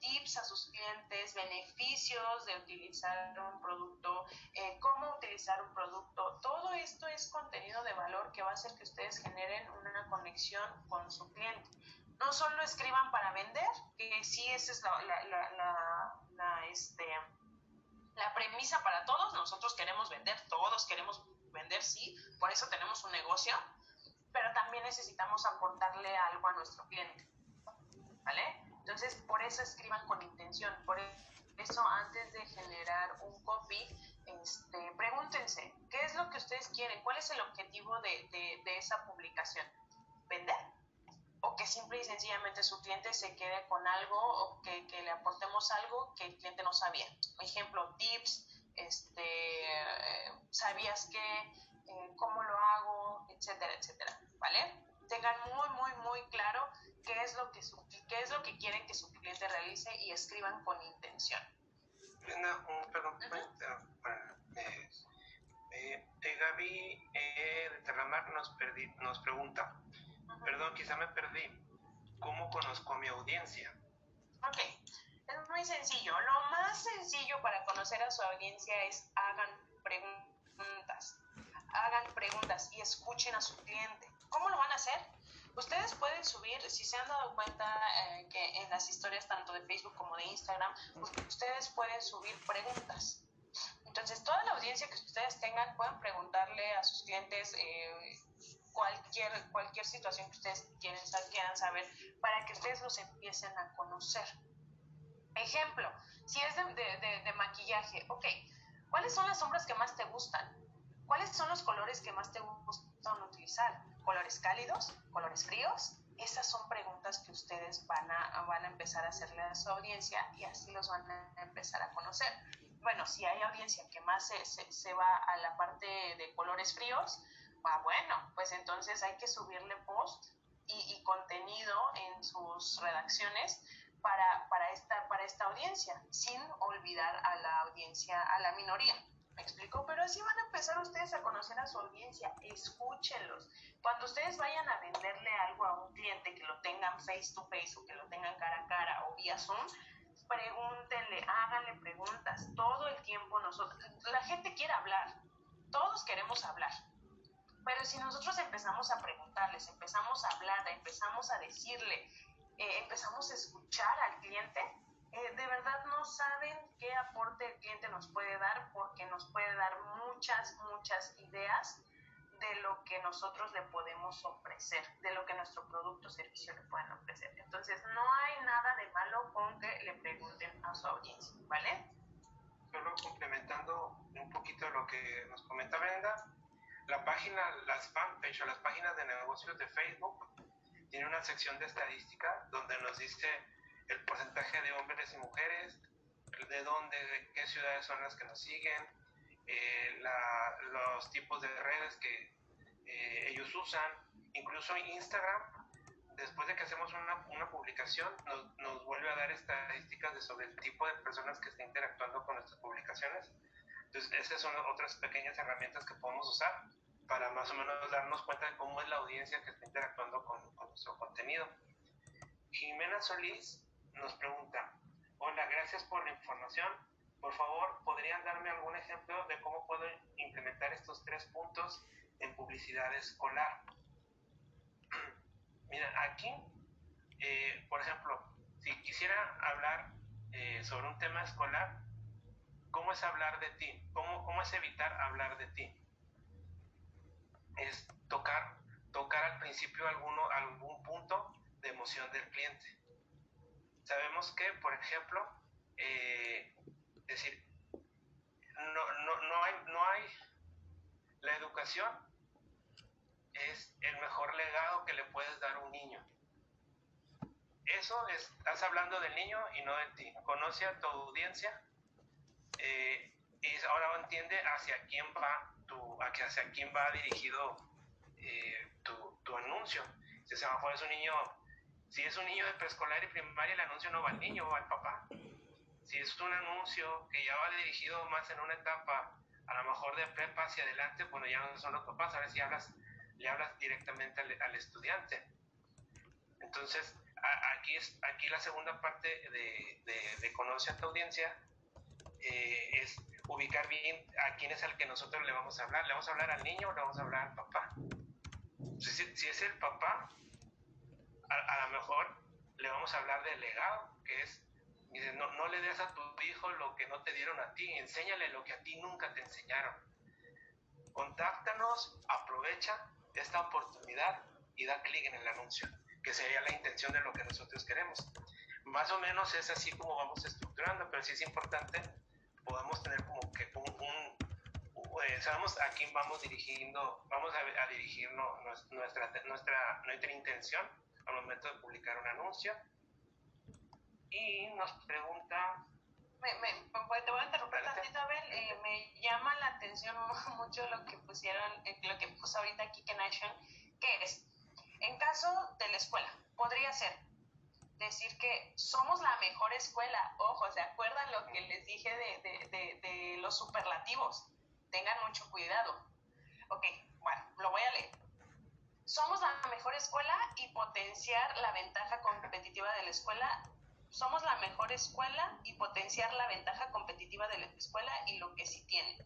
tips a sus clientes, beneficios de utilizar un producto, eh, cómo utilizar un producto. Todo esto es contenido de valor que va a hacer que ustedes generen una conexión con su cliente. No solo escriban para vender, que sí, esa es la, la, la este, la premisa para todos. Nosotros queremos vender, todos queremos vender, sí, por eso tenemos un negocio, pero también necesitamos aportarle algo a nuestro cliente. ¿Vale? Entonces, por eso escriban con intención, por eso antes de generar un copy, este, pregúntense, ¿qué es lo que ustedes quieren? ¿Cuál es el objetivo de, de, de esa publicación? ¿Vender? o que simple y sencillamente su cliente se quede con algo o que, que, le aportemos algo que el cliente no sabía. Ejemplo, tips, este, sabías que, eh, cómo lo hago, etcétera, etcétera, ¿vale? Tengan muy, muy, muy claro qué es lo que, qué es lo que quieren que su cliente realice y escriban con intención. Brenda, un, perdón, eh, eh, eh, Gaby de Terramar nos, perdí, nos pregunta, perdón, quizá me perdí, ¿cómo conozco a mi audiencia? Ok, es muy sencillo. Lo más sencillo para conocer a su audiencia es hagan preguntas. Hagan preguntas y escuchen a su cliente. ¿Cómo lo van a hacer? Ustedes pueden subir, si se han dado cuenta eh, que en las historias tanto de Facebook como de Instagram, ustedes pueden subir preguntas. Entonces, toda la audiencia que ustedes tengan pueden preguntarle a sus clientes eh, cualquier, cualquier situación que ustedes quieran saber para que ustedes los empiecen a conocer. Ejemplo, si es de, de, de, maquillaje, ok, ¿cuáles son las sombras que más te gustan? ¿Cuáles son los colores que más te gustan utilizar? ¿Colores cálidos? ¿Colores fríos? Esas son preguntas que ustedes van a, van a empezar a hacerle a su audiencia y así los van a empezar a conocer. Bueno, si hay audiencia que más se, se, se va a la parte de colores fríos, ah, bueno, pues entonces hay que subirle post y, y contenido en sus redacciones para, para, esta, para esta audiencia, sin olvidar a la audiencia, a la minoría. ¿Me explico? Pero así van a empezar ustedes a conocer a su audiencia. Escúchenlos. Cuando ustedes vayan a venderle algo a un cliente que lo tengan face to face o que lo tengan cara a cara o vía Zoom, pregúntenle, háganle preguntas. Todo el tiempo nosotros, la gente quiere hablar. Todos queremos hablar. Pero si nosotros empezamos a preguntarles, empezamos a hablar, empezamos a decirle, eh, empezamos a escuchar al cliente, eh, de verdad no saben qué aporte el cliente nos puede dar porque nos puede dar muchas, muchas ideas de lo que nosotros le podemos ofrecer, de lo que nuestro producto o servicio le pueden ofrecer. Entonces, no hay nada de malo con que le pregunten a su audiencia, ¿vale? Solo complementando un poquito lo que nos comenta Brenda, la página, las fanpage o las páginas de negocios de Facebook tiene una sección de estadística donde nos dice el porcentaje de hombres y mujeres, de dónde, de qué ciudades son las que nos siguen, eh, la, los tipos de redes que eh, ellos usan, incluso Instagram, después de que hacemos una, una publicación, nos, nos, vuelve a dar estadísticas de sobre el tipo de personas que está interactuando con nuestras publicaciones. Entonces, esas son otras pequeñas herramientas que podemos usar para más o menos darnos cuenta de cómo es la audiencia que está interactuando con, con nuestro contenido. Jimena Solís nos pregunta, hola, gracias por la información. Por favor, ¿podrían darme algún ejemplo de cómo puedo implementar estos tres puntos en publicidad escolar? Mira, aquí, eh, por ejemplo, si quisiera hablar eh, sobre un tema escolar, ¿cómo es hablar de ti? ¿Cómo, ¿Cómo es evitar hablar de ti? Es tocar, tocar al principio alguno, algún punto de emoción del cliente. Sabemos que, por ejemplo, eh, decir, no, no, no, hay, no hay, la educación es el mejor legado que le puedes dar a un niño. Eso es, estás hablando del niño y no de ti. Conoce a tu audiencia eh, y ahora entiende hacia quién va tu, hacia quién va dirigido eh, tu, tu, anuncio. Si a lo mejor es un niño, si es un niño de preescolar y primaria, el anuncio no va al niño, va al papá. Si es un anuncio que ya va dirigido más en una etapa, a lo mejor de prepa hacia adelante, bueno, ya no son los papás, ahora sí hablas, le hablas directamente al, al estudiante. Entonces, aquí, es, aquí la segunda parte de, de, de conoce a tu audiencia eh, es ubicar bien a quién es al que nosotros le vamos a hablar. ¿Le vamos a hablar al niño o le vamos a hablar al papá? Si, si es el papá, a, a, lo mejor le vamos a hablar del legado, que es, dice, no, no le des a tu hijo lo que no te dieron a ti, enséñale lo que a ti nunca te enseñaron. Contáctanos, aprovecha esta oportunidad y da clic en el anuncio que sería la intención de lo que nosotros queremos. Más o menos es así como vamos estructurando, pero sí es importante, podamos tener como que un, un eh, sabemos a quién vamos dirigiendo, vamos a, a dirigirnos nuestra, nuestra, nuestra intención al momento de publicar un anuncio. Y nos pregunta me, me, te voy a interrumpir tantito, Abel. Eh, me llama la atención mucho lo que pusieron, eh, lo que puso ahorita aquí Nation, que es en caso de la escuela, podría ser decir que somos la mejor escuela. Ojo, ¿se acuerdan lo que les dije de, de, de, los superlativos? Tengan mucho cuidado. Ok, bueno, lo voy a leer. Somos la mejor escuela y potenciar la ventaja competitiva de la escuela. Somos la mejor escuela y potenciar la ventaja competitiva de la escuela y lo que sí tiene.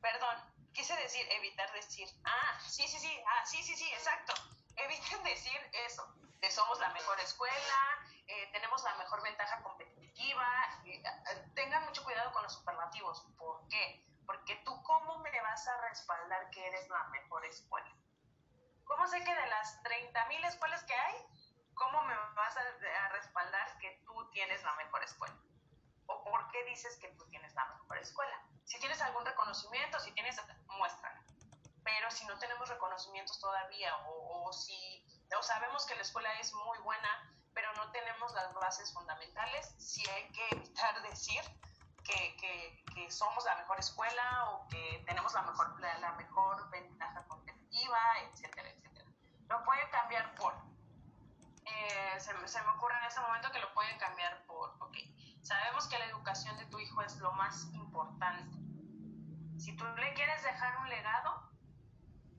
Perdón, quise decir, evitar decir, ah, sí, sí, sí, ah, sí, sí, sí, exacto eviten decir eso, que somos la mejor escuela, eh, tenemos la mejor ventaja competitiva, eh, tengan mucho cuidado con los superlativos. ¿Por qué? Porque tú cómo me vas a respaldar que eres la mejor escuela. ¿Cómo sé que de las 30.000 escuelas que hay, cómo me vas a, a respaldar que tú tienes la mejor escuela? ¿O por qué dices que tú tienes la mejor escuela? Si tienes algún reconocimiento, si tienes, muéstralo pero si no tenemos reconocimientos todavía o, o si o sabemos que la escuela es muy buena, pero no tenemos las bases fundamentales, sí hay que evitar decir que, que, que somos la mejor escuela o que tenemos la mejor, la, la mejor ventaja competitiva, etcétera, etcétera. Lo pueden cambiar por, eh, se, se, me ocurre en ese momento que lo pueden cambiar por, ok, sabemos que la educación de tu hijo es lo más importante. Si tú le quieres dejar un legado,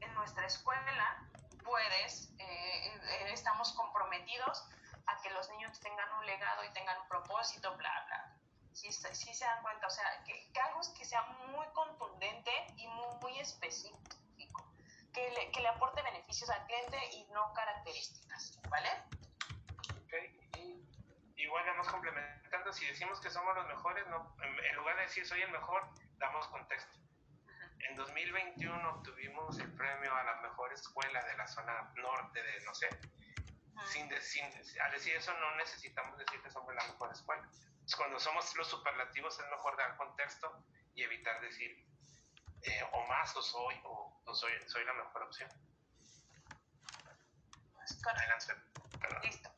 en nuestra escuela, puedes, eh, eh, estamos comprometidos a que los niños tengan un legado y tengan un propósito, bla, bla. Si sí, sí se dan cuenta, o sea, que, que, algo que sea muy contundente y muy, específico, que le, que le, aporte beneficios al cliente y no características, ¿vale? Ok, y igual vamos complementando, si decimos que somos los mejores, no, en lugar de decir soy el mejor, damos contexto en 2021 obtuvimos el premio a la mejor escuela de la zona norte de, no sé, sin, de, sin, al decir eso no necesitamos decir que somos la mejor escuela. Cuando somos los superlativos es mejor dar contexto y evitar decir eh, o más o soy o, o, soy, soy la mejor opción. Adelante. Listo.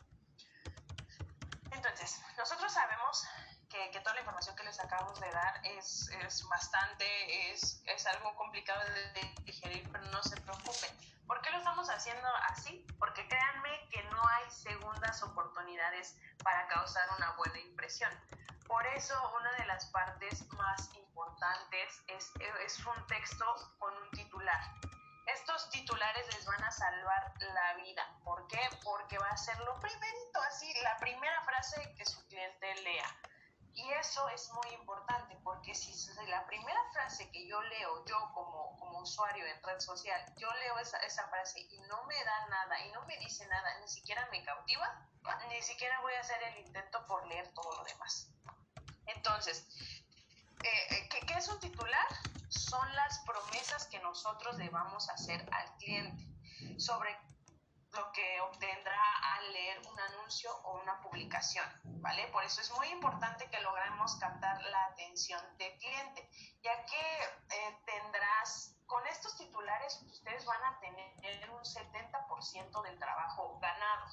Entonces, nosotros sabemos que, que, toda la información que les acabamos de dar es, es bastante, es, es, algo complicado de digerir, pero no se preocupen. ¿Por qué lo estamos haciendo así? Porque créanme que no hay segundas oportunidades para causar una buena impresión. Por eso una de las partes más importantes es, es un texto con un titular. Estos titulares les van a salvar la vida. ¿Por qué? Porque va a ser lo primerito, así, la primera frase que su cliente lea Y eso es muy importante porque si la primera frase que yo leo, yo como, como usuario en red social, yo leo esa, esa frase y no me da nada y no me dice nada, ni siquiera me cautiva, ni siquiera voy a hacer el intento por leer todo lo demás. Entonces, eh, eh, ¿qué, ¿qué es un titular? Son las promesas que nosotros le vamos a hacer al cliente sobre lo que obtendrá al leer un anuncio o una publicación, ¿vale? Por eso es muy importante que logremos captar la atención del cliente, ya que eh, tendrás, con estos titulares, ustedes van a tener un 70% del trabajo ganado.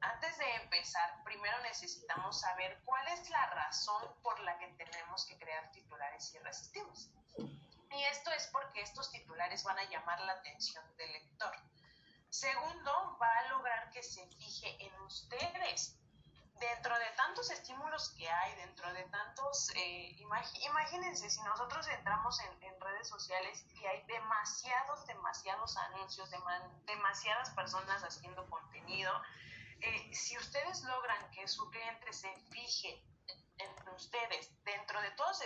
Antes de empezar, primero necesitamos saber cuál es la razón por la que tenemos que crear titulares irresistibles. Y esto es porque estos titulares van a llamar la atención del lector. Segundo, va a lograr que se fije en ustedes. Dentro de tantos estímulos que hay, dentro de tantos, eh, imagínense, si nosotros entramos en, redes sociales y hay demasiados, demasiados anuncios, demasiadas personas haciendo contenido, eh, si ustedes logran que su cliente se fije en ustedes dentro de todos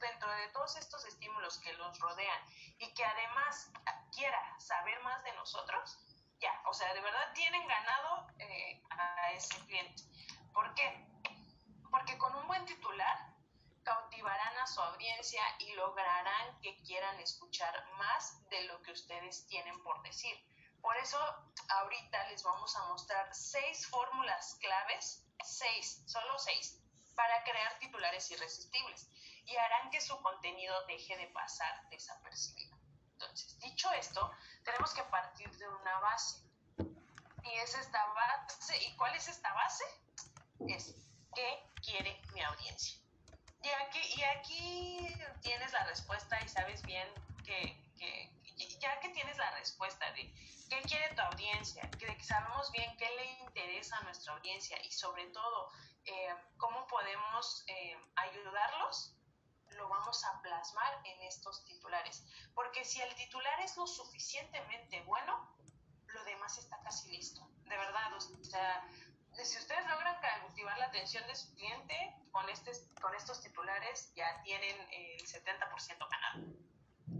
dentro de todos estos estímulos que los rodean y que además quiera saber más de nosotros ya, o sea, de verdad tienen ganado eh, a ese cliente. ¿Por qué? Porque con un buen titular cautivarán a su audiencia y lograrán que quieran escuchar más de lo que ustedes tienen por decir. Por eso ahorita les vamos a mostrar seis fórmulas claves, seis, solo seis, para crear titulares irresistibles y harán que su contenido deje de pasar desapercibido. Entonces, dicho esto, tenemos que partir de una base. Y es esta base. ¿Y cuál es esta base? Es ¿qué quiere mi audiencia? Y aquí, y aquí tienes la respuesta y sabes bien que, ya que tienes la respuesta de qué quiere tu audiencia, que sabemos bien qué le interesa a nuestra audiencia y sobre todo eh, cómo podemos eh, ayudarlos, lo vamos a plasmar en estos titulares. Porque si el titular es lo suficientemente bueno, lo demás está casi listo. De verdad, o sea, si ustedes logran cautivar la atención de su cliente con, este, con estos titulares, ya tienen el 70% ganado.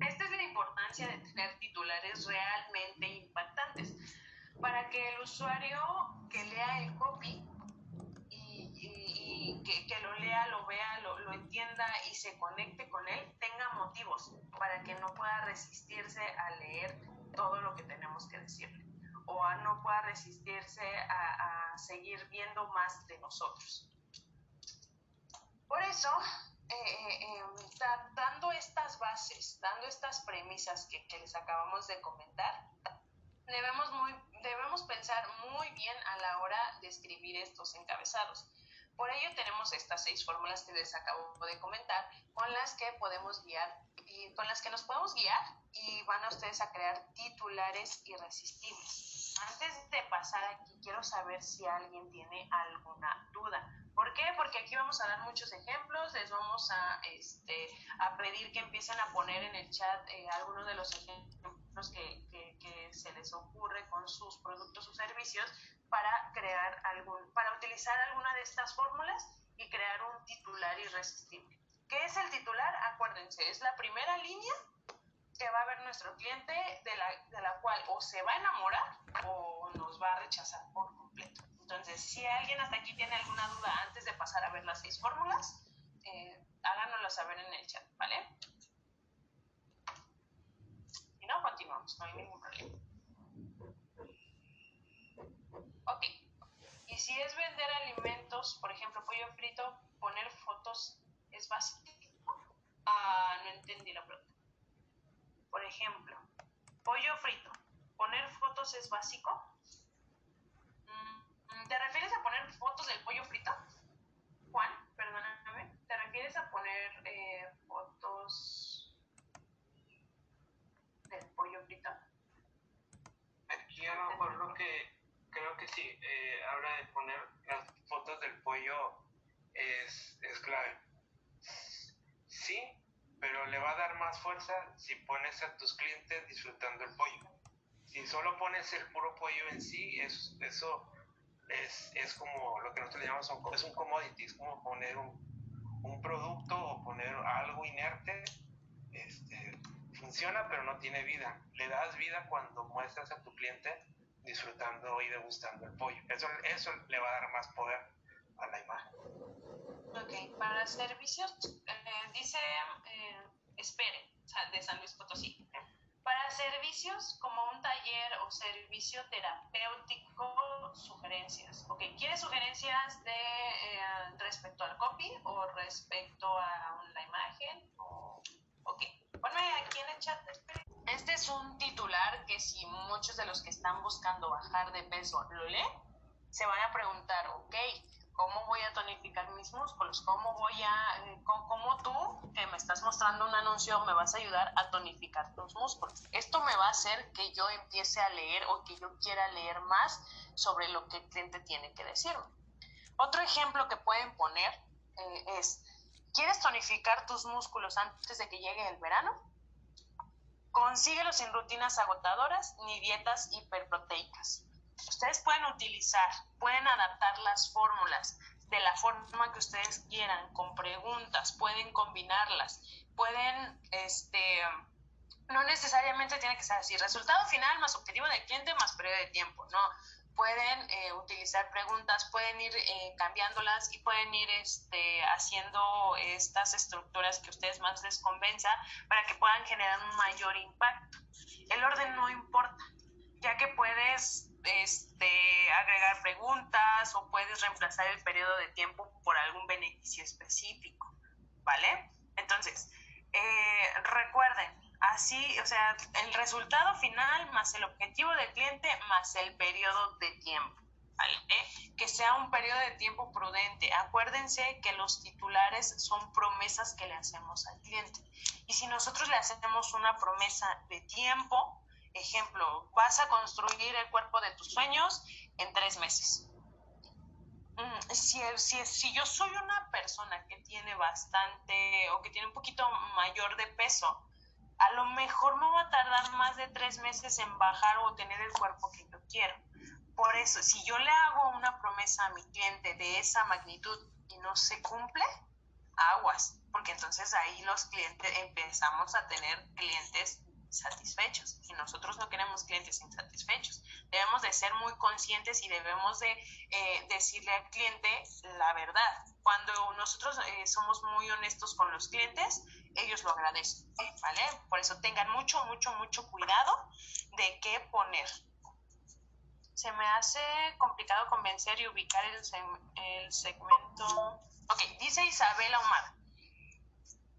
Esta es la importancia de tener titulares realmente impactantes para que el usuario que lea el copy que, lo lea, lo vea, lo, lo, entienda y se conecte con él, tenga motivos para que no pueda resistirse a leer todo lo que tenemos que decirle o a no pueda resistirse a, a seguir viendo más de nosotros. Por eso, eh, eh, em, dando estas bases, dando estas premisas que, que les acabamos de comentar, debemos, muy, debemos pensar muy bien a la hora de escribir estos encabezados. Por ello tenemos estas seis fórmulas que les acabo de comentar, con las que podemos guiar y con las que nos podemos guiar y van a ustedes a crear titulares irresistibles. Antes de pasar aquí, quiero saber si alguien tiene alguna duda. ¿Por qué? Porque aquí vamos a dar muchos ejemplos, les vamos a, este, a pedir que empiecen a poner en el chat eh, algunos de los ejemplos que, que, que se les ocurre con sus productos o servicios para crear algún, para utilizar alguna de estas fórmulas y crear un titular irresistible. ¿Qué es el titular? Acuérdense, es la primera línea que va a ver nuestro cliente de la, de la cual o se va a enamorar o nos va a rechazar por completo. Entonces, si alguien hasta aquí tiene alguna duda antes de pasar a ver las seis fórmulas, eh, háganoslo saber en el chat, ¿vale? No, continuamos, no hay ningún problema. Ok. Y si es vender alimentos, por ejemplo, pollo frito, poner fotos es básico. Ah, no entendí la pregunta. Por ejemplo, pollo frito, poner fotos es básico. Mm, ¿Te refieres a poner fotos del pollo frito? Juan, perdóname. ¿Te refieres a poner eh, fotos del pollo frito? A lo que creo que sí, eh, ahora de poner las fotos del pollo es, es clave. Sí, pero le va a dar más fuerza si pones a tus clientes disfrutando el pollo. Si solo pones el puro pollo en sí, es, eso es, es como lo que nosotros le llamamos un, es un commodity, es como poner un, un producto o poner algo inerte este, funciona pero no tiene vida. Le das vida cuando muestras a tu cliente disfrutando y degustando el pollo. Eso, eso le va a dar más poder a la imagen. Ok, para servicios, eh, dice eh, Espere, de San Luis Potosí. Para servicios como un taller o servicio terapéutico, sugerencias. Ok, ¿quieres sugerencias de eh, respecto al copy o respecto a la imagen? O, ok, ponme aquí en el chat. Este es un titular que si muchos de los que están buscando bajar de peso lo leen, se van a preguntar, ok, cómo voy a tonificar mis músculos, cómo voy a, cómo tú que me estás mostrando un anuncio me vas a ayudar a tonificar tus músculos. Esto me va a hacer que yo empiece a leer o que yo quiera leer más sobre lo que el cliente tiene que decirme. Otro ejemplo que pueden poner eh, es, ¿quieres tonificar tus músculos antes de que llegue el verano? Consíguelo sin rutinas agotadoras ni dietas hiperproteicas. Ustedes pueden utilizar, pueden adaptar las fórmulas de la forma que ustedes quieran, con preguntas, pueden combinarlas, pueden, este, no necesariamente tiene que ser así, resultado final más objetivo del cliente más periodo de tiempo, no, pueden eh, utilizar preguntas, pueden ir eh, cambiándolas y pueden ir este, haciendo estas estructuras que ustedes más les convenza para que puedan generar un mayor impacto. El orden no importa, ya que puedes este, agregar preguntas o puedes reemplazar el periodo de tiempo por algún beneficio específico, ¿vale? Entonces, eh, recuerden, así, o sea, el resultado final más el objetivo del cliente más el periodo de tiempo. ¿Vale? Que sea un periodo de tiempo prudente. Acuérdense que los titulares son promesas que le hacemos al cliente. Y si nosotros le hacemos una promesa de tiempo, Ejemplo, vas a construir el cuerpo de tus sueños en tres meses. Mm, si, si, si yo soy una persona que tiene bastante o que tiene un poquito mayor de peso, a lo mejor me va a tardar más de tres meses en bajar o tener el cuerpo que yo quiero. Por eso, si yo le hago una promesa a mi cliente de esa magnitud y no se cumple, aguas, porque entonces ahí los clientes empezamos a tener clientes satisfechos y nosotros no queremos clientes insatisfechos. Debemos de ser muy conscientes y debemos de eh, decirle al cliente la verdad. Cuando nosotros eh, somos muy honestos con los clientes, ellos lo agradecen, ¿vale? Por eso tengan mucho, mucho, mucho cuidado de qué poner. Se me hace complicado convencer y ubicar el, el segmento. Ok, dice Isabela Omar.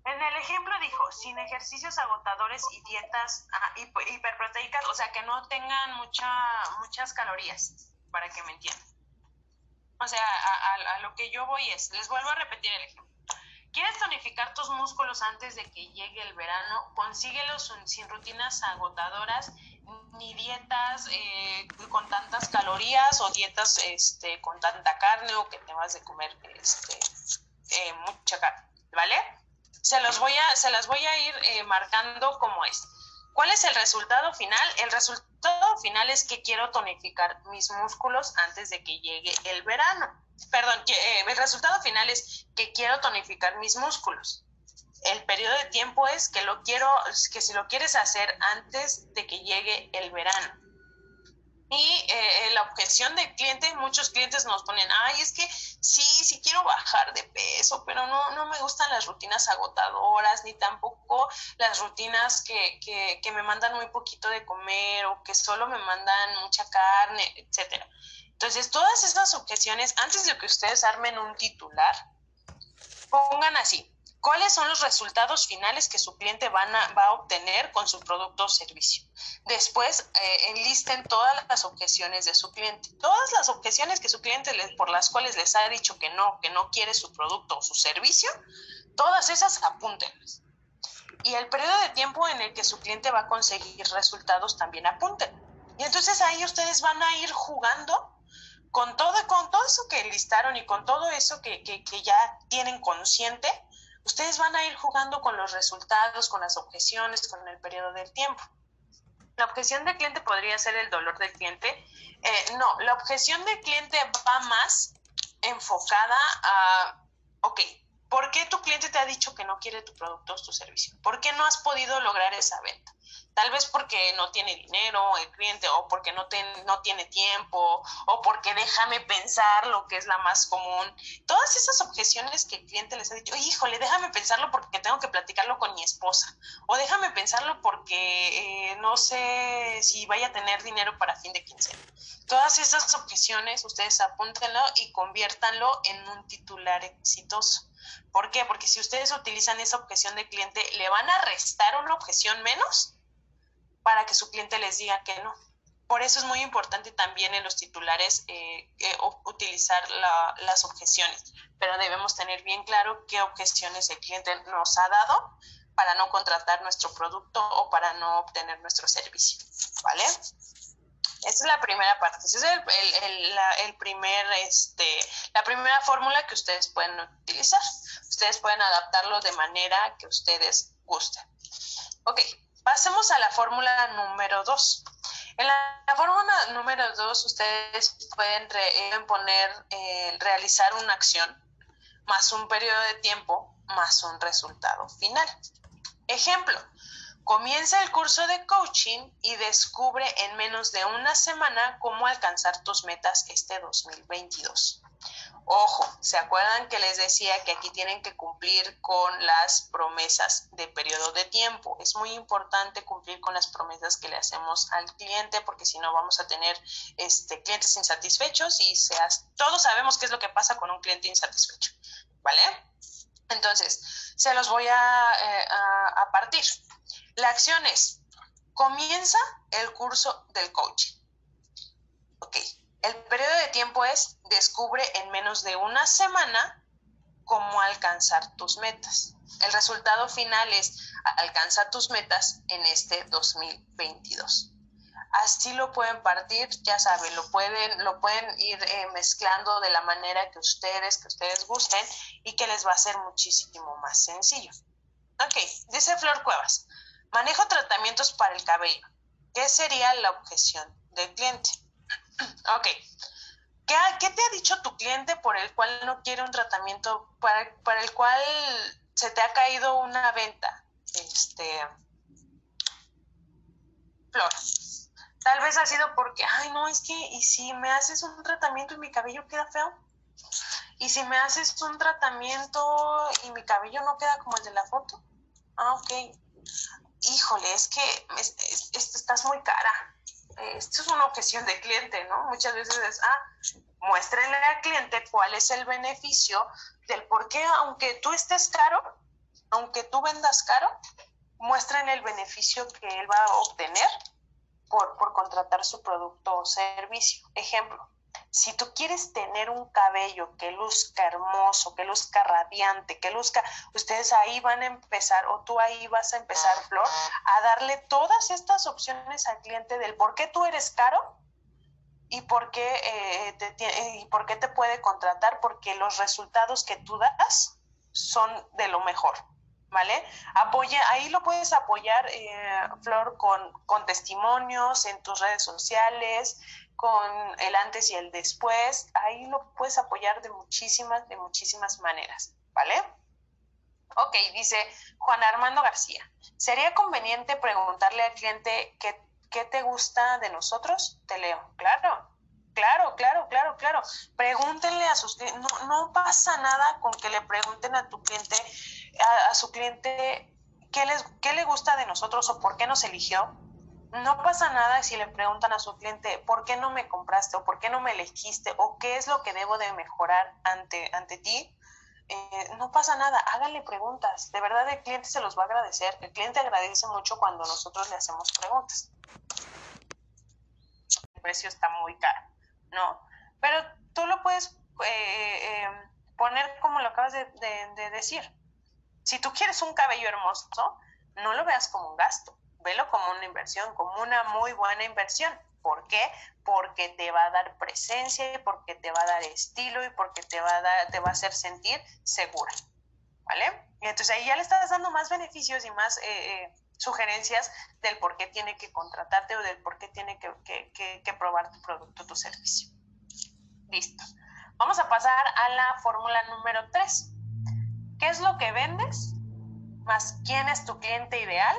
En el ejemplo dijo, sin ejercicios agotadores y dietas ah, hiperproteicas, o sea, que no tengan mucha, muchas calorías, para que me entiendan. O sea, a, lo que yo voy es, les vuelvo a repetir el ejemplo. ¿Quieres tonificar tus músculos antes de que llegue el verano? Consíguelos sin rutinas agotadoras ni dietas eh, con tantas calorías o dietas este, con tanta carne o que tengas de comer este, eh, mucha carne, ¿vale? se, los voy a, se las voy a ir eh, marcando como es. ¿Cuál es el resultado final? El resultado final es que quiero tonificar mis músculos antes de que llegue el verano. Perdón, eh, el resultado final es que quiero tonificar mis músculos. El periodo de tiempo es que lo quiero, que si lo quieres hacer antes de que llegue el verano. Y eh, la objeción del cliente, muchos clientes nos ponen, ay, es que sí, sí quiero bajar de peso, pero no, no me gustan las rutinas agotadoras, ni tampoco las rutinas que, que, que me mandan muy poquito de comer o que solo me mandan mucha carne, etcétera. Entonces, todas estas objeciones, antes de que ustedes armen un titular, pongan así, cuáles son los resultados finales que su cliente van a, va a obtener con su producto o servicio. Después, eh, enlisten todas las objeciones de su cliente. Todas las objeciones que su cliente por las cuales les ha dicho que no, que no quiere su producto o su servicio, todas esas apúntenlas. Y el periodo de tiempo en el que su cliente va a conseguir resultados también apunten. Y entonces ahí ustedes van a ir jugando con todo, con todo eso que listaron y con todo eso que, que, ya tienen consciente, ustedes van a ir jugando con los resultados, con las objeciones, con el periodo del tiempo. La objeción del cliente podría ser el dolor del cliente. Eh, no, la objeción del cliente va más enfocada a, ok, ¿Por qué tu cliente te ha dicho que no quiere tu producto o tu servicio? ¿Por qué no has podido lograr esa venta? Tal vez porque no tiene dinero el cliente o porque no, no tiene tiempo o porque déjame pensar lo que es la más común. Todas esas objeciones que el cliente les ha dicho, híjole, déjame pensarlo porque tengo que platicarlo con mi esposa o déjame pensarlo porque eh, no sé si vaya a tener dinero para fin de quincena. Todas esas objeciones ustedes apúntenlo y conviértanlo en un titular exitoso. ¿Por qué? Porque si ustedes utilizan esa objeción de cliente, le van a restar una objeción menos para que su cliente les diga que no. Por eso es muy importante también en los titulares eh, eh, utilizar las objeciones, pero debemos tener bien claro qué objeciones el cliente nos ha dado para no contratar nuestro producto o para no obtener nuestro servicio, ¿vale? Esta es la primera parte, esa es el, la, primer, este, la primera fórmula que ustedes pueden utilizar. Ustedes pueden adaptarlo de manera que ustedes gusten. Ok, Pasemos a la fórmula número 2. En la, fórmula número 2 ustedes pueden, poner, eh, realizar una acción más un periodo de tiempo más un resultado final. Ejemplo, comienza el curso de coaching y descubre en menos de una semana cómo alcanzar tus metas este 2022. Ojo, ¿se acuerdan que les decía que aquí tienen que cumplir con las promesas de periodo de tiempo? Es muy importante cumplir con las promesas que le hacemos al cliente porque si no vamos a tener este, clientes insatisfechos y seas, todos sabemos qué es lo que pasa con un cliente insatisfecho, ¿vale? Entonces, se los voy a, eh, a partir. La acción es, comienza el curso del coaching. Ok, el periodo de tiempo es descubre en menos de una semana cómo alcanzar tus metas. El resultado final es alcanzar tus metas en este 2022. Así lo pueden partir, ya saben, lo pueden, lo pueden ir eh, mezclando de la manera que ustedes, que ustedes gusten y que les va a ser muchísimo más sencillo. Ok, dice Flor Cuevas, manejo tratamientos para el cabello. ¿Qué sería la objeción del cliente? Ok. ¿Qué, te ha dicho tu cliente por el cual no quiere un tratamiento, para, el cual se te ha caído una venta? Este. Flor. Tal vez ha sido porque, ay, no, es que, ¿y si me haces un tratamiento y mi cabello queda feo? ¿Y si me haces un tratamiento y mi cabello no queda como el de la foto? Ah, ok. Híjole, es que estás muy cara esto es una objeción de cliente, ¿no? Muchas veces es, ah, muéstrenle al cliente cuál es el beneficio del por qué, aunque tú estés caro, aunque tú vendas caro, muestren el beneficio que él va a obtener por, por contratar su producto o servicio. Ejemplo, si tú quieres tener un cabello que luzca hermoso, que luzca radiante, que luzca, ustedes ahí van a empezar, o tú ahí vas a empezar, Flor, a darle todas estas opciones al cliente del por qué tú eres caro y por qué, eh, te, y por qué te puede contratar, porque los resultados que tú das son de lo mejor. ¿Vale? Apoya, ahí lo puedes apoyar, eh, Flor, con, con testimonios en tus redes sociales, con el antes y el después, ahí lo puedes apoyar de muchísimas, de muchísimas maneras, ¿vale? Ok, dice Juan Armando García, ¿sería conveniente preguntarle al cliente qué, qué te gusta de nosotros? Te leo, claro, claro, claro, claro, claro. Pregúntenle a sus clientes, no, no pasa nada con que le pregunten a tu cliente, a, a su cliente, ¿qué, les, qué le gusta de nosotros o por qué nos eligió no pasa nada si le preguntan a su cliente, ¿por qué no me compraste o por qué no me elegiste o qué es lo que debo de mejorar ante, ante ti? Eh, no pasa nada, háganle preguntas. De verdad el cliente se los va a agradecer. El cliente agradece mucho cuando nosotros le hacemos preguntas. El precio está muy caro, ¿no? Pero tú lo puedes eh, eh, poner como lo acabas de decir. Si tú quieres un cabello hermoso, no lo veas como un gasto como una inversión, como una muy buena inversión. ¿Por qué? Porque te va a dar presencia y porque te va a dar estilo y porque te va a, te va a hacer sentir segura. ¿Vale? Entonces ahí ya le estás dando más beneficios y más eh, eh, sugerencias del por qué tiene que contratarte o del por qué tiene que, que probar tu producto tu servicio. Listo. Vamos a pasar a la fórmula número 3. ¿Qué es lo que vendes? Más quién es tu cliente ideal,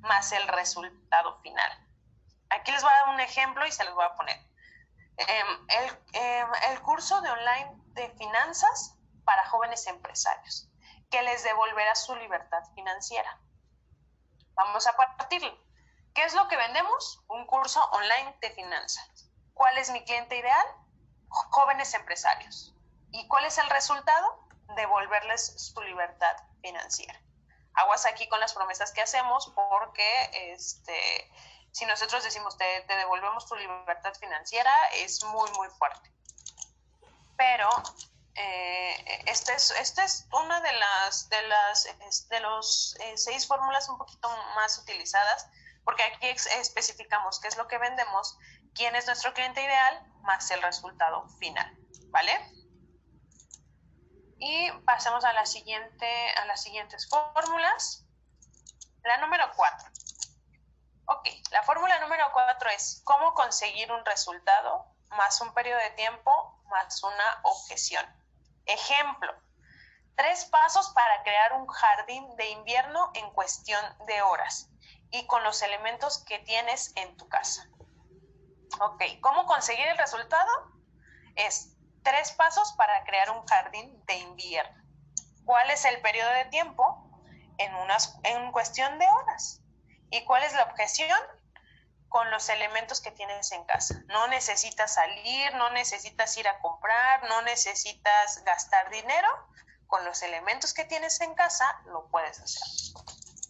más el resultado final. Aquí les voy a dar un ejemplo y se los voy a poner. Em, el, em, el curso de online de finanzas para jóvenes empresarios, que les devolverá su libertad financiera. Vamos a partirlo. ¿Qué es lo que vendemos? Un curso online de finanzas. ¿Cuál es mi cliente ideal? Jóvenes empresarios. ¿Y cuál es el resultado? Devolverles su libertad financiera. Aguas aquí con las promesas que hacemos porque este, si nosotros decimos te, te devolvemos tu libertad financiera es muy, muy fuerte. Pero eh, esta es, este es una de las de las de los eh, seis fórmulas un poquito más utilizadas porque aquí especificamos qué es lo que vendemos quién es nuestro cliente ideal más el resultado final vale y pasemos a a las siguientes fórmulas la número cuatro ok la fórmula número cuatro es cómo conseguir un resultado más un periodo de tiempo más una objeción Ejemplo, tres pasos para crear un jardín de invierno en cuestión de horas y con los elementos que tienes en tu casa. Ok, ¿cómo conseguir el resultado? Es tres pasos para crear un jardín de invierno. ¿Cuál es el periodo de tiempo? En, unas, en cuestión de horas. ¿Y cuál es la objeción? con los elementos que tienes en casa. No necesitas salir, no necesitas ir a comprar, no necesitas gastar dinero. Con los elementos que tienes en casa lo puedes hacer.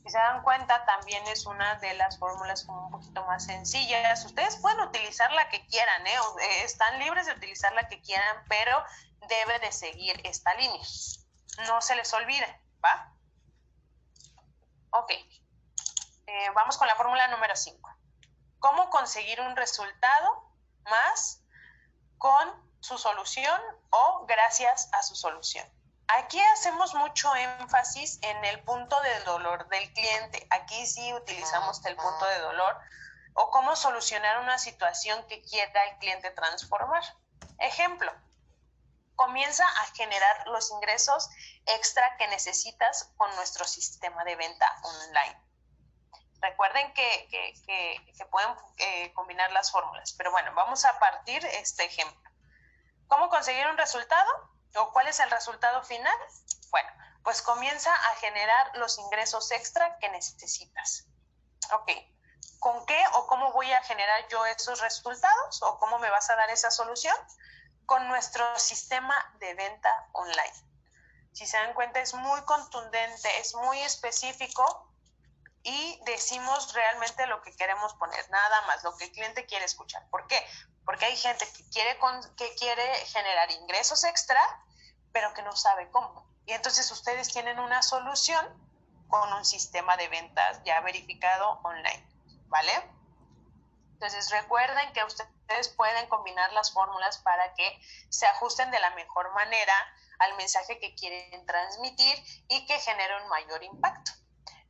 Si se dan cuenta, también es una de las fórmulas un poquito más sencillas. Ustedes pueden utilizar la que quieran, ¿eh? ¿eh? están libres de utilizar la que quieran, pero debe de seguir esta línea. No se les olvide, ¿va? Ok. Eh, vamos con la fórmula número 5 cómo conseguir un resultado más con su solución o gracias a su solución. Aquí hacemos mucho énfasis en el punto de dolor del cliente. Aquí sí utilizamos el punto de dolor o cómo solucionar una situación que quiera el cliente transformar. Ejemplo, comienza a generar los ingresos extra que necesitas con nuestro sistema de venta online. Recuerden que, que, pueden eh, combinar las fórmulas, pero bueno, vamos a partir este ejemplo. ¿Cómo conseguir un resultado? ¿O cuál es el resultado final? Bueno, pues comienza a generar los ingresos extra que necesitas. Ok, ¿con qué o cómo voy a generar yo esos resultados? ¿O cómo me vas a dar esa solución? Con nuestro sistema de venta online. Si se dan cuenta, es muy contundente, es muy específico y decimos realmente lo que queremos poner, nada más, lo que el cliente quiere escuchar. ¿Por qué? Porque hay gente que quiere, que quiere generar ingresos extra, pero que no sabe cómo. Y entonces ustedes tienen una solución con un sistema de ventas ya verificado online, ¿vale? Entonces recuerden que ustedes pueden combinar las fórmulas para que se ajusten de la mejor manera al mensaje que quieren transmitir y que genere un mayor impacto.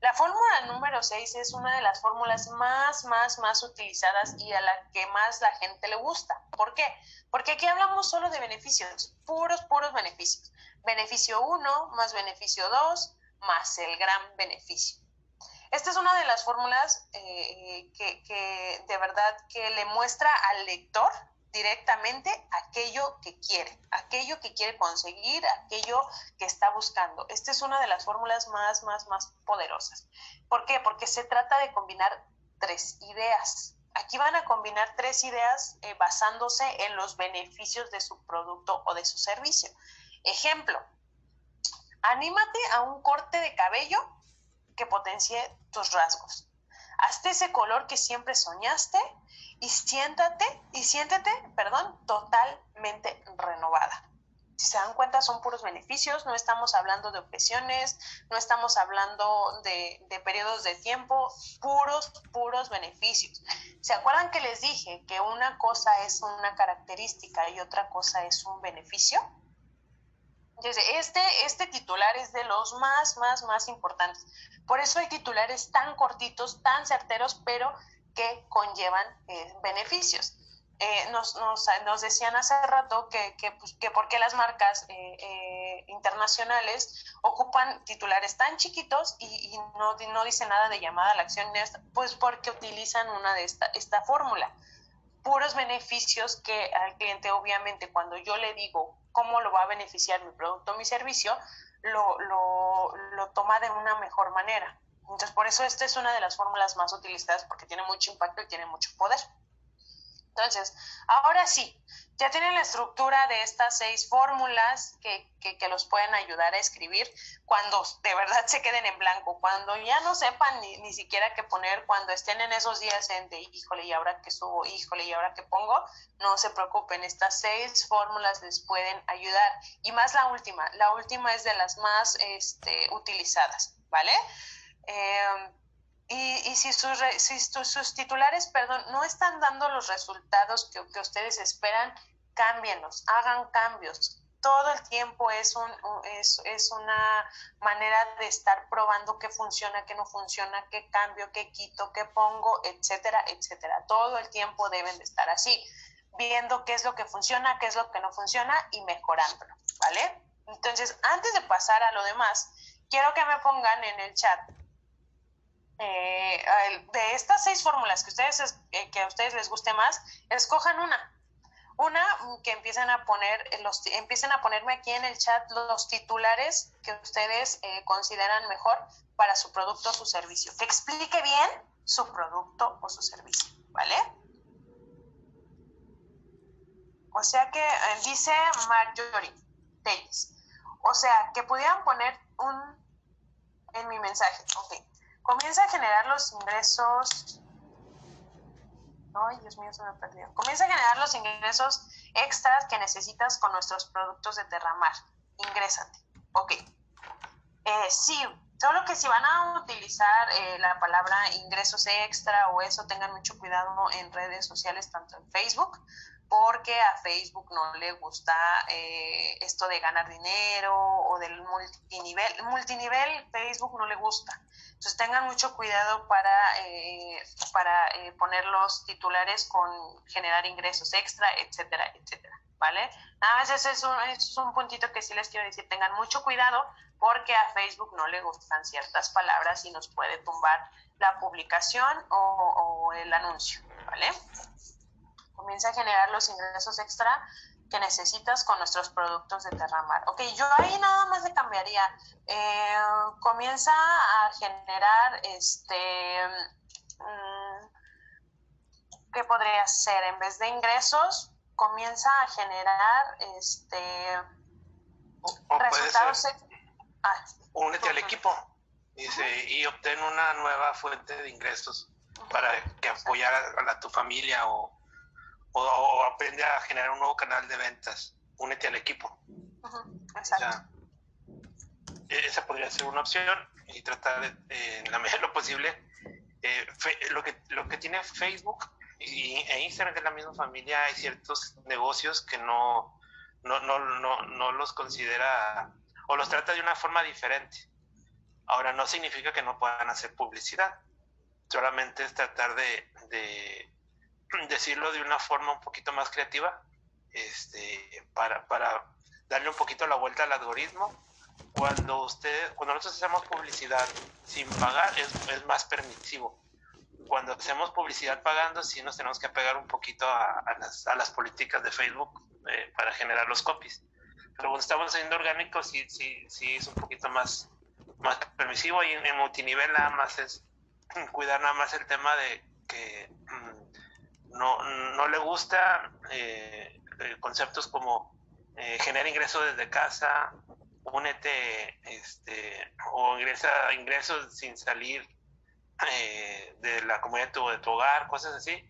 La fórmula número 6 es una de las fórmulas más, más, más utilizadas y a la que más la gente le gusta. ¿Por qué? Porque aquí hablamos solo de beneficios, puros, puros beneficios. Beneficio 1 más beneficio 2 más el gran beneficio. Esta es una de las fórmulas eh, que, que de verdad que le muestra al lector directamente aquello que quiere, aquello que quiere conseguir, aquello que está buscando. Esta es una de las fórmulas más, más, más poderosas. ¿Por qué? Porque se trata de combinar tres ideas. Aquí van a combinar tres ideas eh, basándose en los beneficios de su producto o de su servicio. Ejemplo, anímate a un corte de cabello que potencie tus rasgos. Hazte ese color que siempre soñaste y siéntate, y siéntete, perdón, totalmente renovada. Si se dan cuenta, son puros beneficios, no estamos hablando de objeciones, no estamos hablando de, de periodos de tiempo, puros, puros beneficios. ¿Se acuerdan que les dije que una cosa es una característica y otra cosa es un beneficio? Entonces, este, este titular es de los más, más, más importantes. Por eso hay titulares tan cortitos, tan certeros, pero que conllevan eh, beneficios. Eh, nos, nos, nos, decían hace rato que, que, pues, que por qué las marcas eh, internacionales ocupan titulares tan chiquitos y, no, no dice nada de llamada a la acción, pues porque utilizan una de esta, esta fórmula. Puros beneficios que al cliente, obviamente, cuando yo le digo cómo lo va a beneficiar mi producto mi servicio, lo, lo, lo toma de una mejor manera. Entonces, por eso esta es una de las fórmulas más utilizadas porque tiene mucho impacto y tiene mucho poder. Entonces, ahora sí, ya tienen la estructura de estas seis fórmulas que, que, los pueden ayudar a escribir cuando de verdad se queden en blanco, cuando ya no sepan ni, ni siquiera qué poner, cuando estén en esos días en de híjole y ahora que subo, híjole y ahora que pongo, no se preocupen, estas seis fórmulas les pueden ayudar. Y más la última, la última es de las más este, utilizadas, ¿vale? Eh, y, si, sus, titulares, perdón, no están dando los resultados que, que, ustedes esperan, cámbienlos, hagan cambios. Todo el tiempo es, un, es, es, una manera de estar probando qué funciona, qué no funciona, qué cambio, qué quito, qué pongo, etcétera, etcétera. Todo el tiempo deben de estar así, viendo qué es lo que funciona, qué es lo que no funciona y mejorándolo, ¿vale? Entonces, antes de pasar a lo demás, quiero que me pongan en el chat eh, de estas seis fórmulas que, ustedes, eh, que a ustedes les guste más, escojan una. Una que empiecen a poner, eh, los, empiecen a ponerme aquí en el chat los titulares que ustedes consideran mejor para su producto o su servicio. Que explique bien su producto o su servicio, ¿vale? O sea que dice Marjorie Davis. O sea, que pudieran poner un en mi mensaje. Ok comienza a generar los ingresos. Ay, Dios mío, se me perdió. Comienza a generar los ingresos extras que necesitas con nuestros productos de Terramar. Ingrésate. Ok. Eh, sí, solo que si van a utilizar eh, la palabra ingresos extra o eso, tengan mucho cuidado en redes sociales, tanto en Facebook porque a Facebook no le gusta eh, esto de ganar dinero o del multinivel. Multinivel Facebook no le gusta. Entonces tengan mucho cuidado para, eh, para eh, poner los titulares con generar ingresos extra, etcétera, etcétera. ¿Vale? Nada más ese es un, puntito que sí les quiero decir. Tengan mucho cuidado porque a Facebook no le gustan ciertas palabras y nos puede tumbar la publicación o, o el anuncio. ¿Vale? Comienza a generar los ingresos extra que necesitas con nuestros productos de Terramar. Ok, yo ahí nada más le cambiaría. Eh, comienza a generar este. Mm, ¿Qué podría ser? En vez de ingresos, comienza a generar este. resultados. Ah, únete al equipo y obtén una nueva fuente de ingresos para que apoyar a tu familia o o, aprende a generar un nuevo canal de ventas. Únete al equipo. exacto. E, esa podría ser una opción y tratar de, en la medida de lo posible, eh, lo, que, lo que tiene Facebook y, e Instagram, que es la misma familia, hay ciertos negocios que no, no, no, no, no los considera o los trata de una forma diferente. Ahora, no significa que no puedan hacer publicidad, solamente es tratar de, de decirlo de una forma un poquito más creativa, este, para, para darle un poquito la vuelta al algoritmo. Cuando usted, cuando nosotros hacemos publicidad sin pagar, es, es más permisivo. Cuando hacemos publicidad pagando, sí nos tenemos que apegar un poquito a, a, las, a las, políticas de Facebook eh, para generar los copies. Pero cuando estamos haciendo orgánico, sí, sí, sí es un poquito más, más permisivo y en multinivel nada más es cuidar nada más el tema de que mm, no, no le gusta eh, conceptos como eh, genera ingresos desde casa, únete este, o ingresa ingresos sin salir eh, de la comunidad de tu, hogar, cosas así.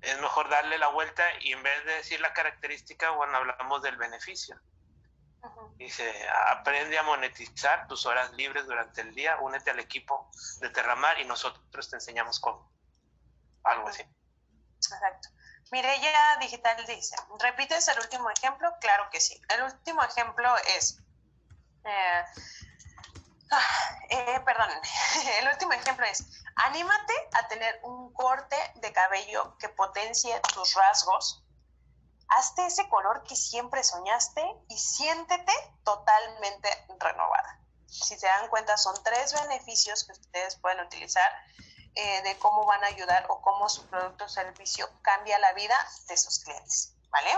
Es mejor darle la vuelta y en vez de decir la característica, bueno, hablamos del beneficio. Dice, aprende a monetizar tus horas libres durante el día, únete al equipo de Terramar y nosotros te enseñamos cómo. Algo así. Exacto. Mireya Digital dice, ¿repites el último ejemplo? Claro que sí. El último ejemplo es, eh, ah, eh, perdón, el último ejemplo es, anímate a tener un corte de cabello que potencie tus rasgos hazte ese color que siempre soñaste y siéntete totalmente renovada. Si se dan cuenta, son tres beneficios que ustedes pueden utilizar eh, de cómo van a ayudar o cómo su producto o servicio cambia la vida de sus clientes, ¿vale?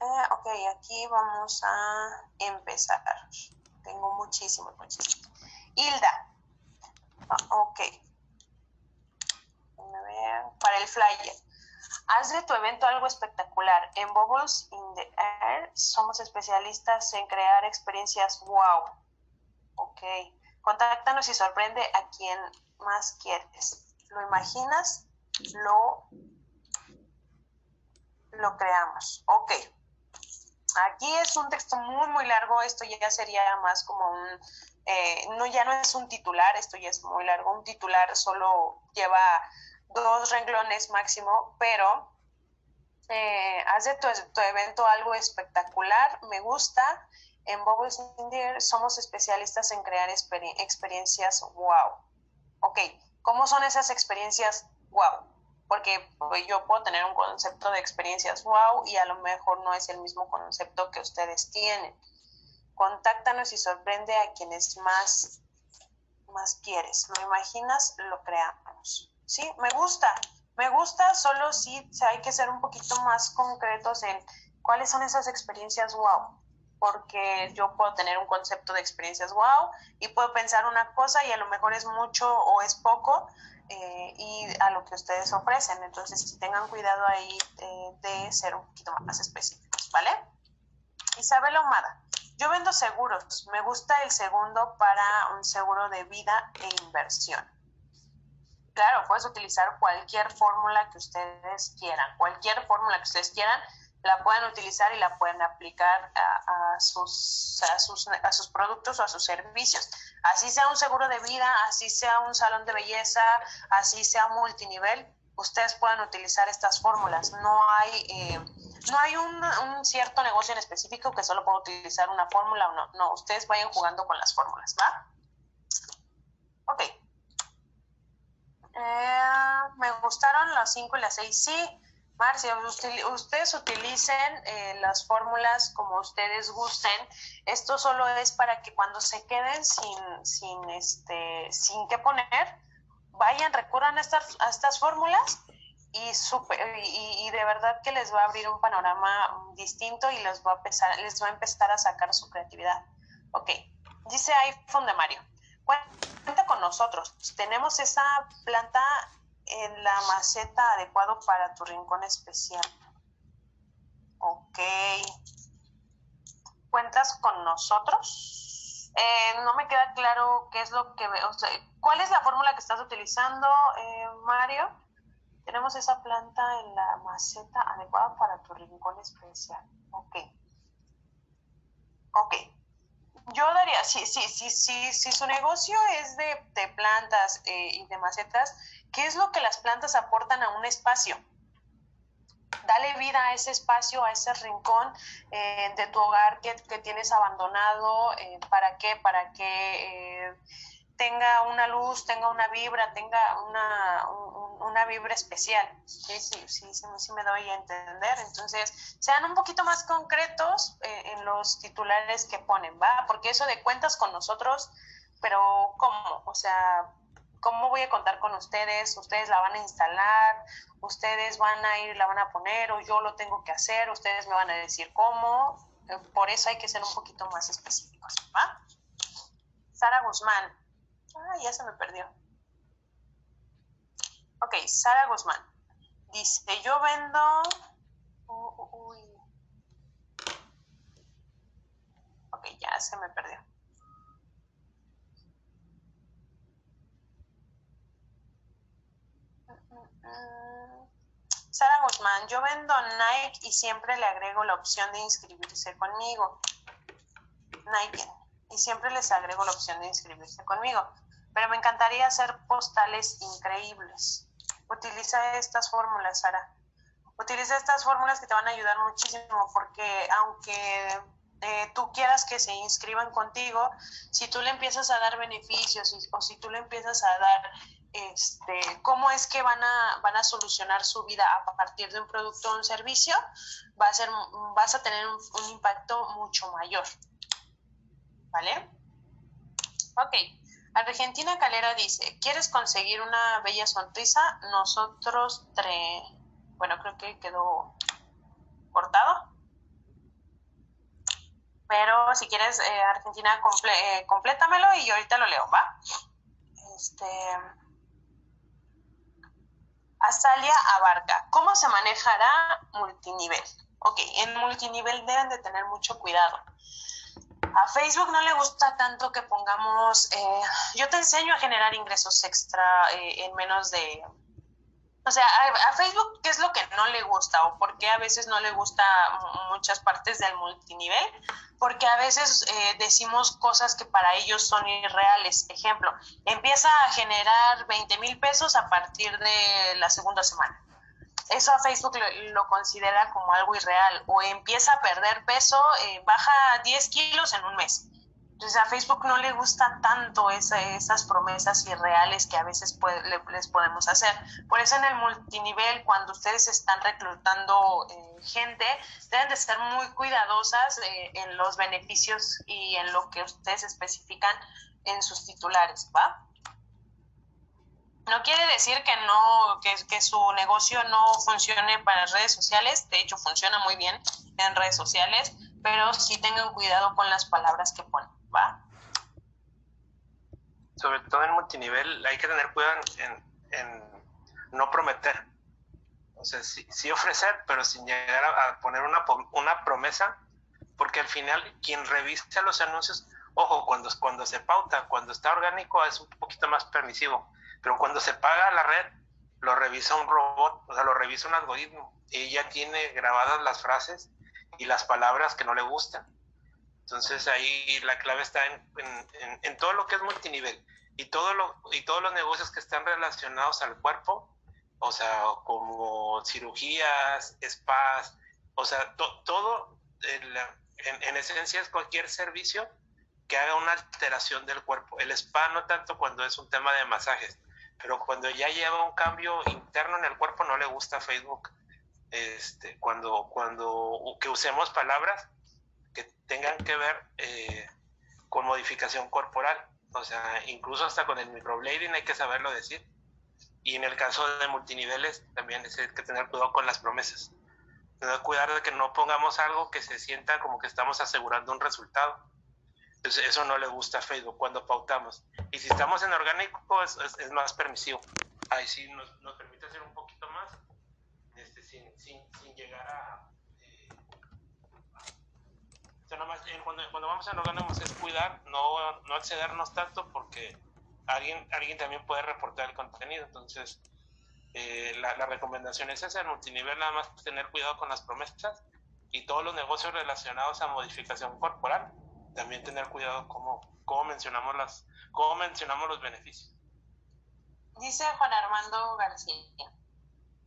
Eh, ok, aquí vamos a empezar. Tengo muchísimos, muchísimos. Hilda. Ah, ok. Para el flyer. Haz de tu evento algo espectacular. En Bubbles in the Air somos especialistas en crear experiencias wow. Ok. Contáctanos y sorprende a quien más quieres. ¿Lo imaginas? Lo, lo creamos. Ok. Aquí es un texto muy, muy largo. Esto ya sería más como un, eh, no, ya no es un titular, esto ya es muy largo. Un titular solo lleva dos renglones máximo, pero eh, haz de tu, evento algo espectacular, me gusta. En Bubbles India somos especialistas en crear experiencias wow. Ok, ¿cómo son esas experiencias wow? Porque pues, yo puedo tener un concepto de experiencias wow y a lo mejor no es el mismo concepto que ustedes tienen. Contáctanos y sorprende a quienes más, más quieres. ¿Lo imaginas? Lo creamos. Sí, me gusta, me gusta, solo si hay que ser un poquito más concretos en cuáles son esas experiencias wow, porque yo puedo tener un concepto de experiencias wow y puedo pensar una cosa y a lo mejor es mucho o es poco eh, y a lo que ustedes ofrecen. Entonces, tengan cuidado ahí eh, de ser un poquito más específicos, ¿vale? Isabel Omada, yo vendo seguros. Me gusta el segundo para un seguro de vida e inversión claro, puedes utilizar cualquier fórmula que ustedes quieran, cualquier fórmula que ustedes quieran, la pueden utilizar y la pueden aplicar a, sus, a, sus, a sus productos o a sus servicios. Así sea un seguro de vida, así sea un salón de belleza, así sea multinivel, ustedes pueden utilizar estas fórmulas. No hay, eh, no hay un, un, cierto negocio en específico que solo pueda utilizar una fórmula o no. No, ustedes vayan jugando con las fórmulas, ¿va? Ok. Eh, me gustaron las 5 y las 6. Sí, Marcia, ustedes utilicen eh, las fórmulas como ustedes gusten. Esto solo es para que cuando se queden sin, sin, este, sin qué poner, vayan, recurran a estas, estas fórmulas y, super, y, de verdad que les va a abrir un panorama distinto y les va, a empezar, les va a empezar a sacar su creatividad. Ok, dice iPhone de Mario cuenta con nosotros. Tenemos esa planta en la maceta adecuado para tu rincón especial. Ok. ¿Cuentas con nosotros? Eh, no me queda claro qué es lo que... O sea, ¿Cuál es la fórmula que estás utilizando, eh, Mario? Tenemos esa planta en la maceta adecuada para tu rincón especial. Ok. Ok yo daría, si, si, si, si, si su negocio es de, de plantas eh, y de macetas, ¿qué es lo que las plantas aportan a un espacio? Dale vida a ese espacio, a ese rincón eh, de tu hogar que, que tienes abandonado. Eh, ¿Para qué? Para que tenga una luz, tenga una vibra, tenga una, una vibra especial. Sí, sí, sí, sí, me doy a entender. Entonces, sean un poquito más concretos eh, en los titulares que ponen, ¿va? Porque eso de cuentas con nosotros, pero ¿cómo? O sea, ¿cómo voy a contar con ustedes? ¿Ustedes la van a instalar? ¿Ustedes van a ir, la van a poner? ¿O yo lo tengo que hacer? ¿Ustedes me van a decir cómo? Eh, por eso hay que ser un poquito más específicos, ¿va? Sara Guzmán. Ah, ya se me perdió. Ok, Sara Guzmán. Dice, yo vendo... uy. Ok, ya se me perdió. Sara Guzmán, yo vendo Nike y siempre le agrego la opción de inscribirse conmigo. Nike. Y siempre les agrego la opción de inscribirse conmigo. Pero me encantaría hacer postales increíbles utiliza estas fórmulas, Sara. Utiliza estas fórmulas que te van a ayudar muchísimo porque aunque eh, tú quieras que se inscriban contigo, si tú le empiezas a dar beneficios o si tú le empiezas a dar este, cómo es que van a, van a solucionar su vida a partir de un producto o un servicio, va a ser, vas a tener un, impacto mucho mayor. ¿Vale? Ok. Argentina Calera dice, ¿quieres conseguir una bella sonrisa? Nosotros tres... Bueno, creo que quedó cortado. Pero si quieres, eh, Argentina, eh, complétamelo y ahorita lo leo, ¿va? Este... Azalia abarca, ¿cómo se manejará multinivel? Ok, en multinivel deben de tener mucho cuidado. A Facebook no le gusta tanto que pongamos, eh, yo te enseño a generar ingresos extra eh, en menos de o sea, a, Facebook, ¿qué es lo que no le gusta o por qué a veces no le gusta muchas partes del multinivel? Porque a veces eh, decimos cosas que para ellos son irreales. Ejemplo, empieza a generar 20 mil pesos a partir de la segunda semana. Eso a Facebook lo, considera como algo irreal. O empieza a perder peso, eh, baja 10 kilos en un mes entonces a Facebook no le gusta tanto esas promesas irreales que a veces les podemos hacer. Por eso en el multinivel, cuando ustedes están reclutando eh, gente, deben de estar muy cuidadosas eh, en los beneficios y en lo que ustedes especifican en sus titulares, ¿va? No quiere decir que no, que, que su negocio no funcione para redes sociales, de hecho funciona muy bien en redes sociales, pero sí tengan cuidado con las palabras que ponen. ¿Va? Sobre todo en multinivel hay que tener cuidado en, no prometer. O sea, sí, ofrecer, pero sin llegar a, poner una, una promesa, porque al final quien revisa los anuncios, ojo, cuando, cuando se pauta, cuando está orgánico es un poquito más permisivo, pero cuando se paga la red, lo revisa un robot, o sea, lo revisa un algoritmo, y ya tiene grabadas las frases y las palabras que no le gustan. Entonces ahí la clave está en, todo lo que es multinivel y, todo lo, y todos los negocios que están relacionados al cuerpo, o sea, como cirugías, spas, o sea, todo, en, esencia es cualquier servicio que haga una alteración del cuerpo. El spa no tanto cuando es un tema de masajes, pero cuando ya lleva un cambio interno en el cuerpo no le gusta Facebook. Este, cuando, cuando que usemos palabras tengan que ver eh, con modificación corporal. O sea, incluso hasta con el microblading hay que saberlo decir. Y en el caso de multiniveles también hay que tener cuidado con las promesas. Tener cuidado de que no pongamos algo que se sienta como que estamos asegurando un resultado. Entonces, eso no le gusta a Facebook cuando pautamos. Y si estamos en orgánico, es, es, más permisivo. Ahí sí nos, nos, permite hacer un poquito más este, sin, sin, sin llegar a, eh, cuando, vamos a orgánicos es cuidar, no, no excedernos tanto porque alguien, alguien también puede reportar el contenido. Entonces, eh, la, recomendación es esa, en multinivel nada más tener cuidado con las promesas y todos los negocios relacionados a modificación corporal, también tener cuidado cómo, cómo, mencionamos, las, cómo mencionamos los beneficios. Dice Juan Armando García.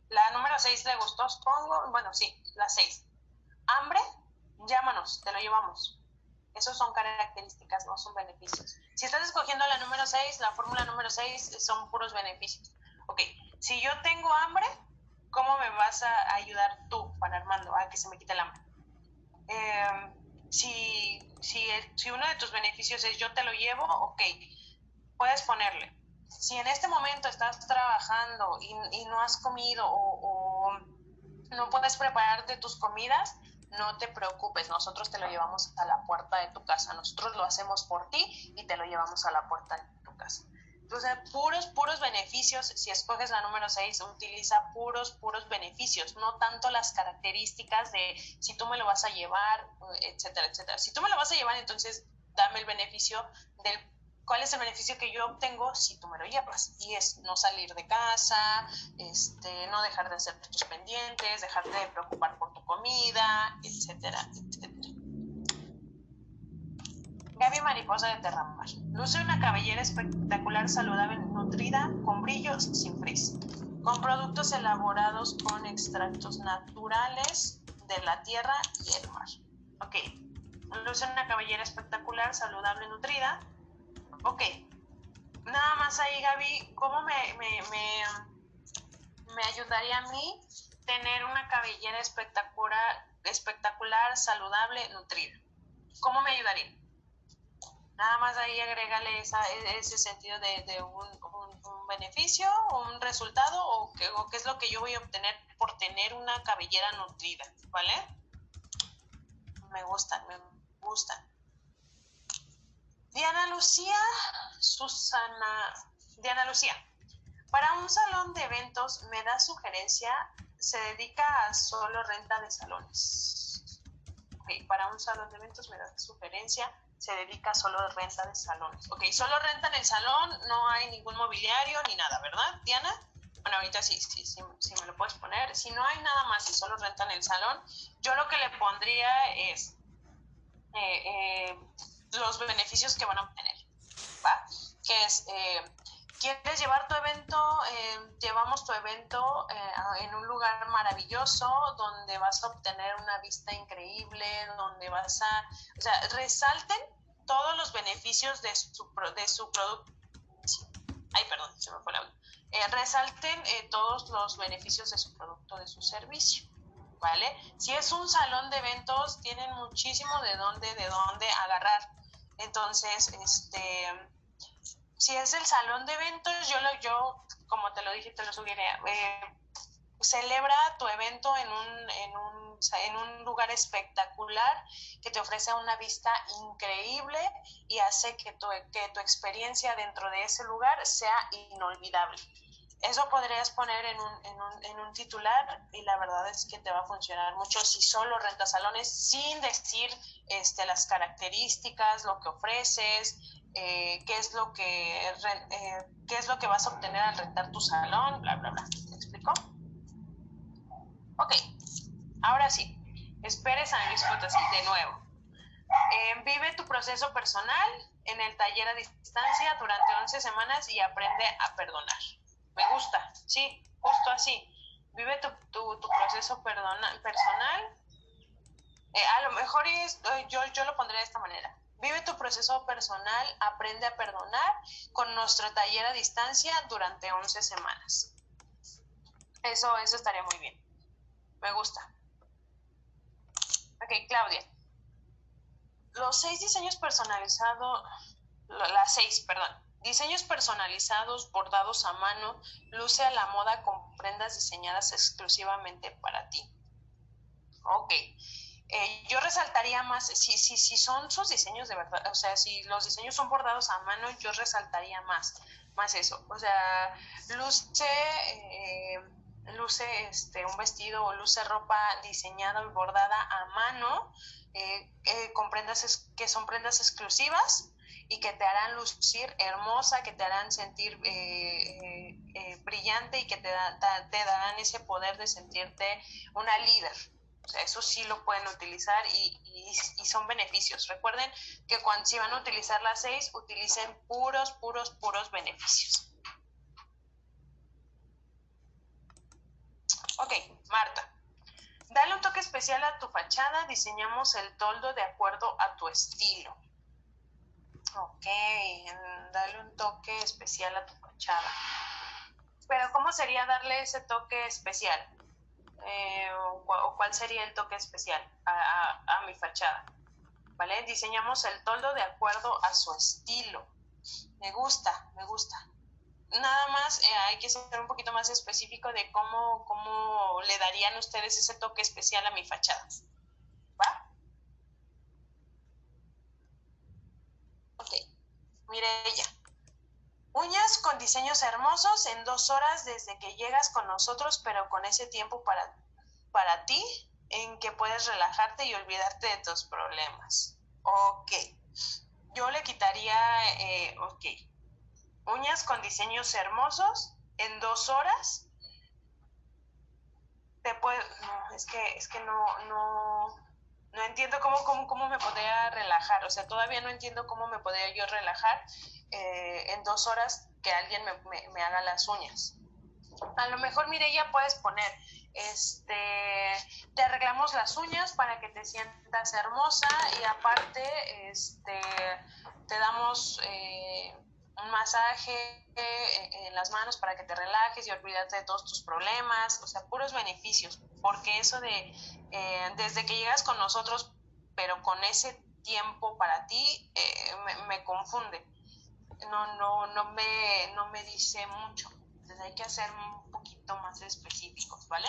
La número 6 le gustó, supongo. Bueno, sí, la 6. Hambre llámanos, te lo llevamos. Esas son características, no son beneficios. Si estás escogiendo la número 6, la fórmula número 6 son puros beneficios. Ok, si yo tengo hambre, ¿cómo me vas a ayudar tú, Juan Armando, a que se me quite el hambre? Em, si, si, si uno de tus beneficios es yo te lo llevo, ok, puedes ponerle. Si en este momento estás trabajando y, y no has comido o, o no puedes prepararte tus comidas, no te preocupes, nosotros te lo llevamos a la puerta de tu casa, nosotros lo hacemos por ti y te lo llevamos a la puerta de tu casa. Entonces, puros, puros beneficios, si escoges la número 6, utiliza puros, puros beneficios, no tanto las características de si tú me lo vas a llevar, etcétera, etcétera. Si tú me lo vas a llevar, entonces dame el beneficio del ¿Cuál es el beneficio que yo obtengo si tú me lo llevas? Y es no salir de casa, este, no dejar de hacer tus pendientes, dejar de preocupar por tu comida, etcétera, etcétera. Gaby Mariposa de Terramar. Luce una cabellera espectacular, saludable, nutrida, con brillos, sin frizz. Con productos elaborados con extractos naturales de la tierra y el mar. Ok. Luce una cabellera espectacular, saludable, nutrida, Ok. nada más ahí, Gaby, ¿cómo me, me, me, me ayudaría a mí tener una cabellera espectacular, espectacular, saludable, nutrida? ¿Cómo me ayudaría? Nada más ahí agrégale ese sentido de, un, beneficio, un resultado o o qué es lo que yo voy a obtener por tener una cabellera nutrida, ¿vale? Me gustan, me gustan. Diana Lucía, Susana, Diana Lucía, para un salón de eventos me da sugerencia, se dedica a solo renta de salones. Ok, para un salón de eventos me da sugerencia, se dedica solo a renta de salones. Ok, solo renta en el salón, no hay ningún mobiliario ni nada, ¿verdad, Diana? Bueno, ahorita sí, sí, sí, sí me lo puedes poner. Si no hay nada más y solo renta en el salón, yo lo que le pondría es eh, eh, los beneficios que van a obtener, ¿va? Que es, eh, quieres llevar tu evento, llevamos tu evento en un lugar maravilloso donde vas a obtener una vista increíble, donde vas a, o sea, resalten todos los beneficios de su, de su producto. Ay, perdón, se me fue la eh, resalten eh, todos los beneficios de su producto, de su servicio. ¿Vale? Si es un salón de eventos, tienen muchísimo de dónde, de dónde agarrar. Entonces, este, si es el salón de eventos, yo, lo, yo como te lo dije, te lo subiré. Eh, celebra tu evento en un, en un, en un lugar espectacular que te ofrece una vista increíble y hace que tu, que tu experiencia dentro de ese lugar sea inolvidable. Eso podrías poner en un, en, un, en un titular y la verdad es que te va a funcionar mucho si solo rentas salones sin decir este, las características, lo que ofreces, eh, qué, es lo que, eh, qué es lo que vas a obtener al rentar tu salón, bla, bla, bla. ¿Me explico? Ok, ahora sí, espere San Luis Potosí de nuevo. Eh, vive tu proceso personal en el taller a distancia durante 11 semanas y aprende a perdonar. Me gusta, sí, justo así. Vive tu, tu, proceso perdona, personal. Eh, a lo mejor es, eh, yo, yo lo pondré de esta manera. Vive tu proceso personal, aprende a perdonar con nuestro taller a distancia durante 11 semanas. Eso, eso estaría muy bien. Me gusta. Ok, Claudia. Los seis diseños personalizados, las seis, perdón, diseños personalizados, bordados a mano, luce a la moda con prendas diseñadas exclusivamente para ti. Ok. Eh, yo resaltaría más, si, si, si son sus diseños de verdad, o sea, si los diseños son bordados a mano, yo resaltaría más, más eso. O sea, luce... Eh, luce este, un vestido o luce ropa diseñada y bordada a mano eh, con prendas que son prendas exclusivas y que te harán lucir hermosa, que te harán sentir eh, brillante y que te, te darán ese poder de sentirte una líder. eso sí lo pueden utilizar y, y, son beneficios. Recuerden que cuando si van a utilizar las seis, utilicen puros, puros, puros beneficios. Ok, Marta. Dale un toque especial a tu fachada, diseñamos el toldo de acuerdo a tu estilo. Ok, dale un toque especial a tu fachada. Pero ¿cómo sería darle ese toque especial? Eh, o, cuál sería el toque especial a, a mi fachada? ¿Vale? Diseñamos el toldo de acuerdo a su estilo. Me gusta, me gusta nada más eh, hay que ser un poquito más específico de cómo, cómo le darían ustedes ese toque especial a mi fachada. ¿Va? Ok, mire ella. Uñas con diseños hermosos en dos horas desde que llegas con nosotros, pero con ese tiempo para, para ti en que puedes relajarte y olvidarte de tus problemas. Ok. Yo le quitaría, eh, ok, uñas con diseños hermosos en dos horas. Te puedo, no, es que, es que no, no, no entiendo cómo, cómo, cómo me podría relajar. O sea, todavía no entiendo cómo me podría yo relajar eh, en dos horas que alguien me, me, haga las uñas. A lo mejor, mire, ya puedes poner, este, te arreglamos las uñas para que te sientas hermosa y aparte, este, te damos... Eh, un masaje eh, en las manos para que te relajes y olvídate de todos tus problemas, o sea, puros beneficios, porque eso de eh, desde que llegas con nosotros, pero con ese tiempo para ti, eh, me, confunde. No, no, no, me, no me dice mucho. Entonces hay que hacer un poquito más específicos, ¿vale?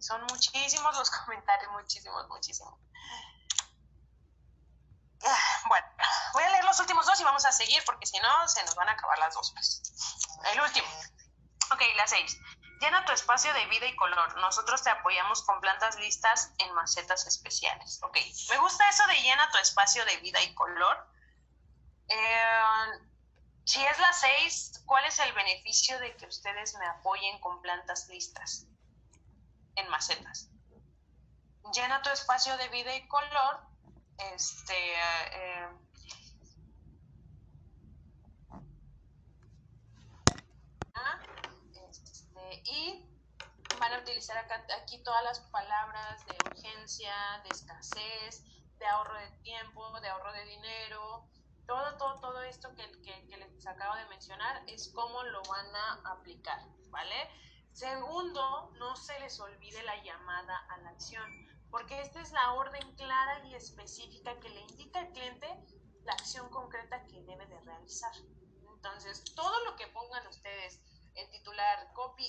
son muchísimos los comentarios, muchísimos, muchísimos. Bueno, voy a leer los últimos dos y vamos a seguir porque si no se nos van a acabar las dos. Pues. El último. Ok, la seis. Llena tu espacio de vida y color. Nosotros te apoyamos con plantas listas en macetas especiales. Ok, me gusta eso de llena tu espacio de vida y color. Eh, si es la 6, ¿cuál es el beneficio de que ustedes me apoyen con plantas listas en macetas? Llena tu espacio de vida y color. Este. Eh, y van a utilizar acá, aquí todas las palabras de urgencia, de escasez, de ahorro de tiempo, de ahorro de dinero, todo, todo, todo esto que, que, les acabo de mencionar es cómo lo van a aplicar, ¿vale? Segundo, no se les olvide la llamada a la acción, porque esta es la orden clara y específica que le indica al cliente la acción concreta que debe de realizar. Entonces, todo lo que pongan ustedes en titular, copy,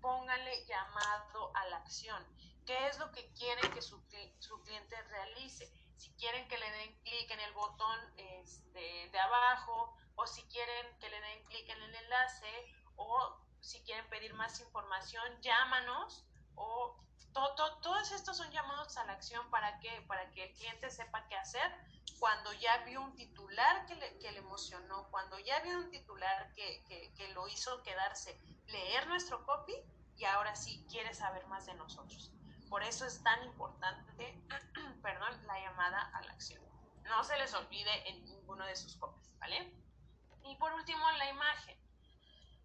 póngale llamado a la acción. ¿Qué es lo que quieren que su, su cliente realice? Si quieren que le den clic en el botón este, de abajo o si quieren que le den clic en el enlace o si quieren pedir más información, llámanos o todos estos son llamados a la acción para que, para que el cliente sepa qué hacer cuando ya vio un titular que le, que le emocionó, cuando ya vio un titular que, que, que lo hizo quedarse, leer nuestro copy y ahora sí quiere saber más de nosotros. Por eso es tan importante, perdón, la llamada a la acción. No se les olvide en ninguno de sus copies, ¿vale? Y por último, la imagen.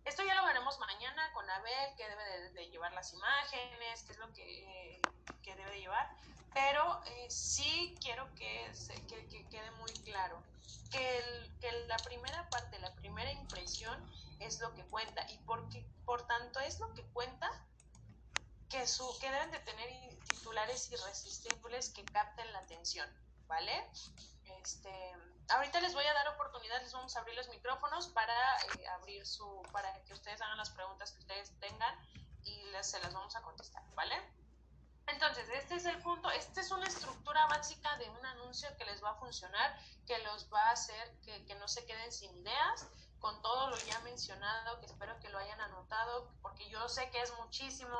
Esto ya lo veremos mañana con Abel, que debe de, llevar las imágenes, qué es lo que, que debe llevar. Pero eh, sí quiero que, que, que, quede muy claro que, la primera parte, la primera impresión es lo que cuenta y porque, por tanto es lo que cuenta que, su, que deben de tener titulares irresistibles que capten la atención, ¿vale? Este, ahorita les voy a dar oportunidad, les vamos a abrir los micrófonos para eh, abrir su, para que ustedes hagan las preguntas que ustedes tengan y se las vamos a contestar, ¿vale? Entonces, este es el punto, esta es una estructura básica de un anuncio que les va a funcionar, que los va a hacer que, que no se queden sin ideas, con todo lo ya mencionado, que espero que lo hayan anotado, porque yo sé que es muchísimo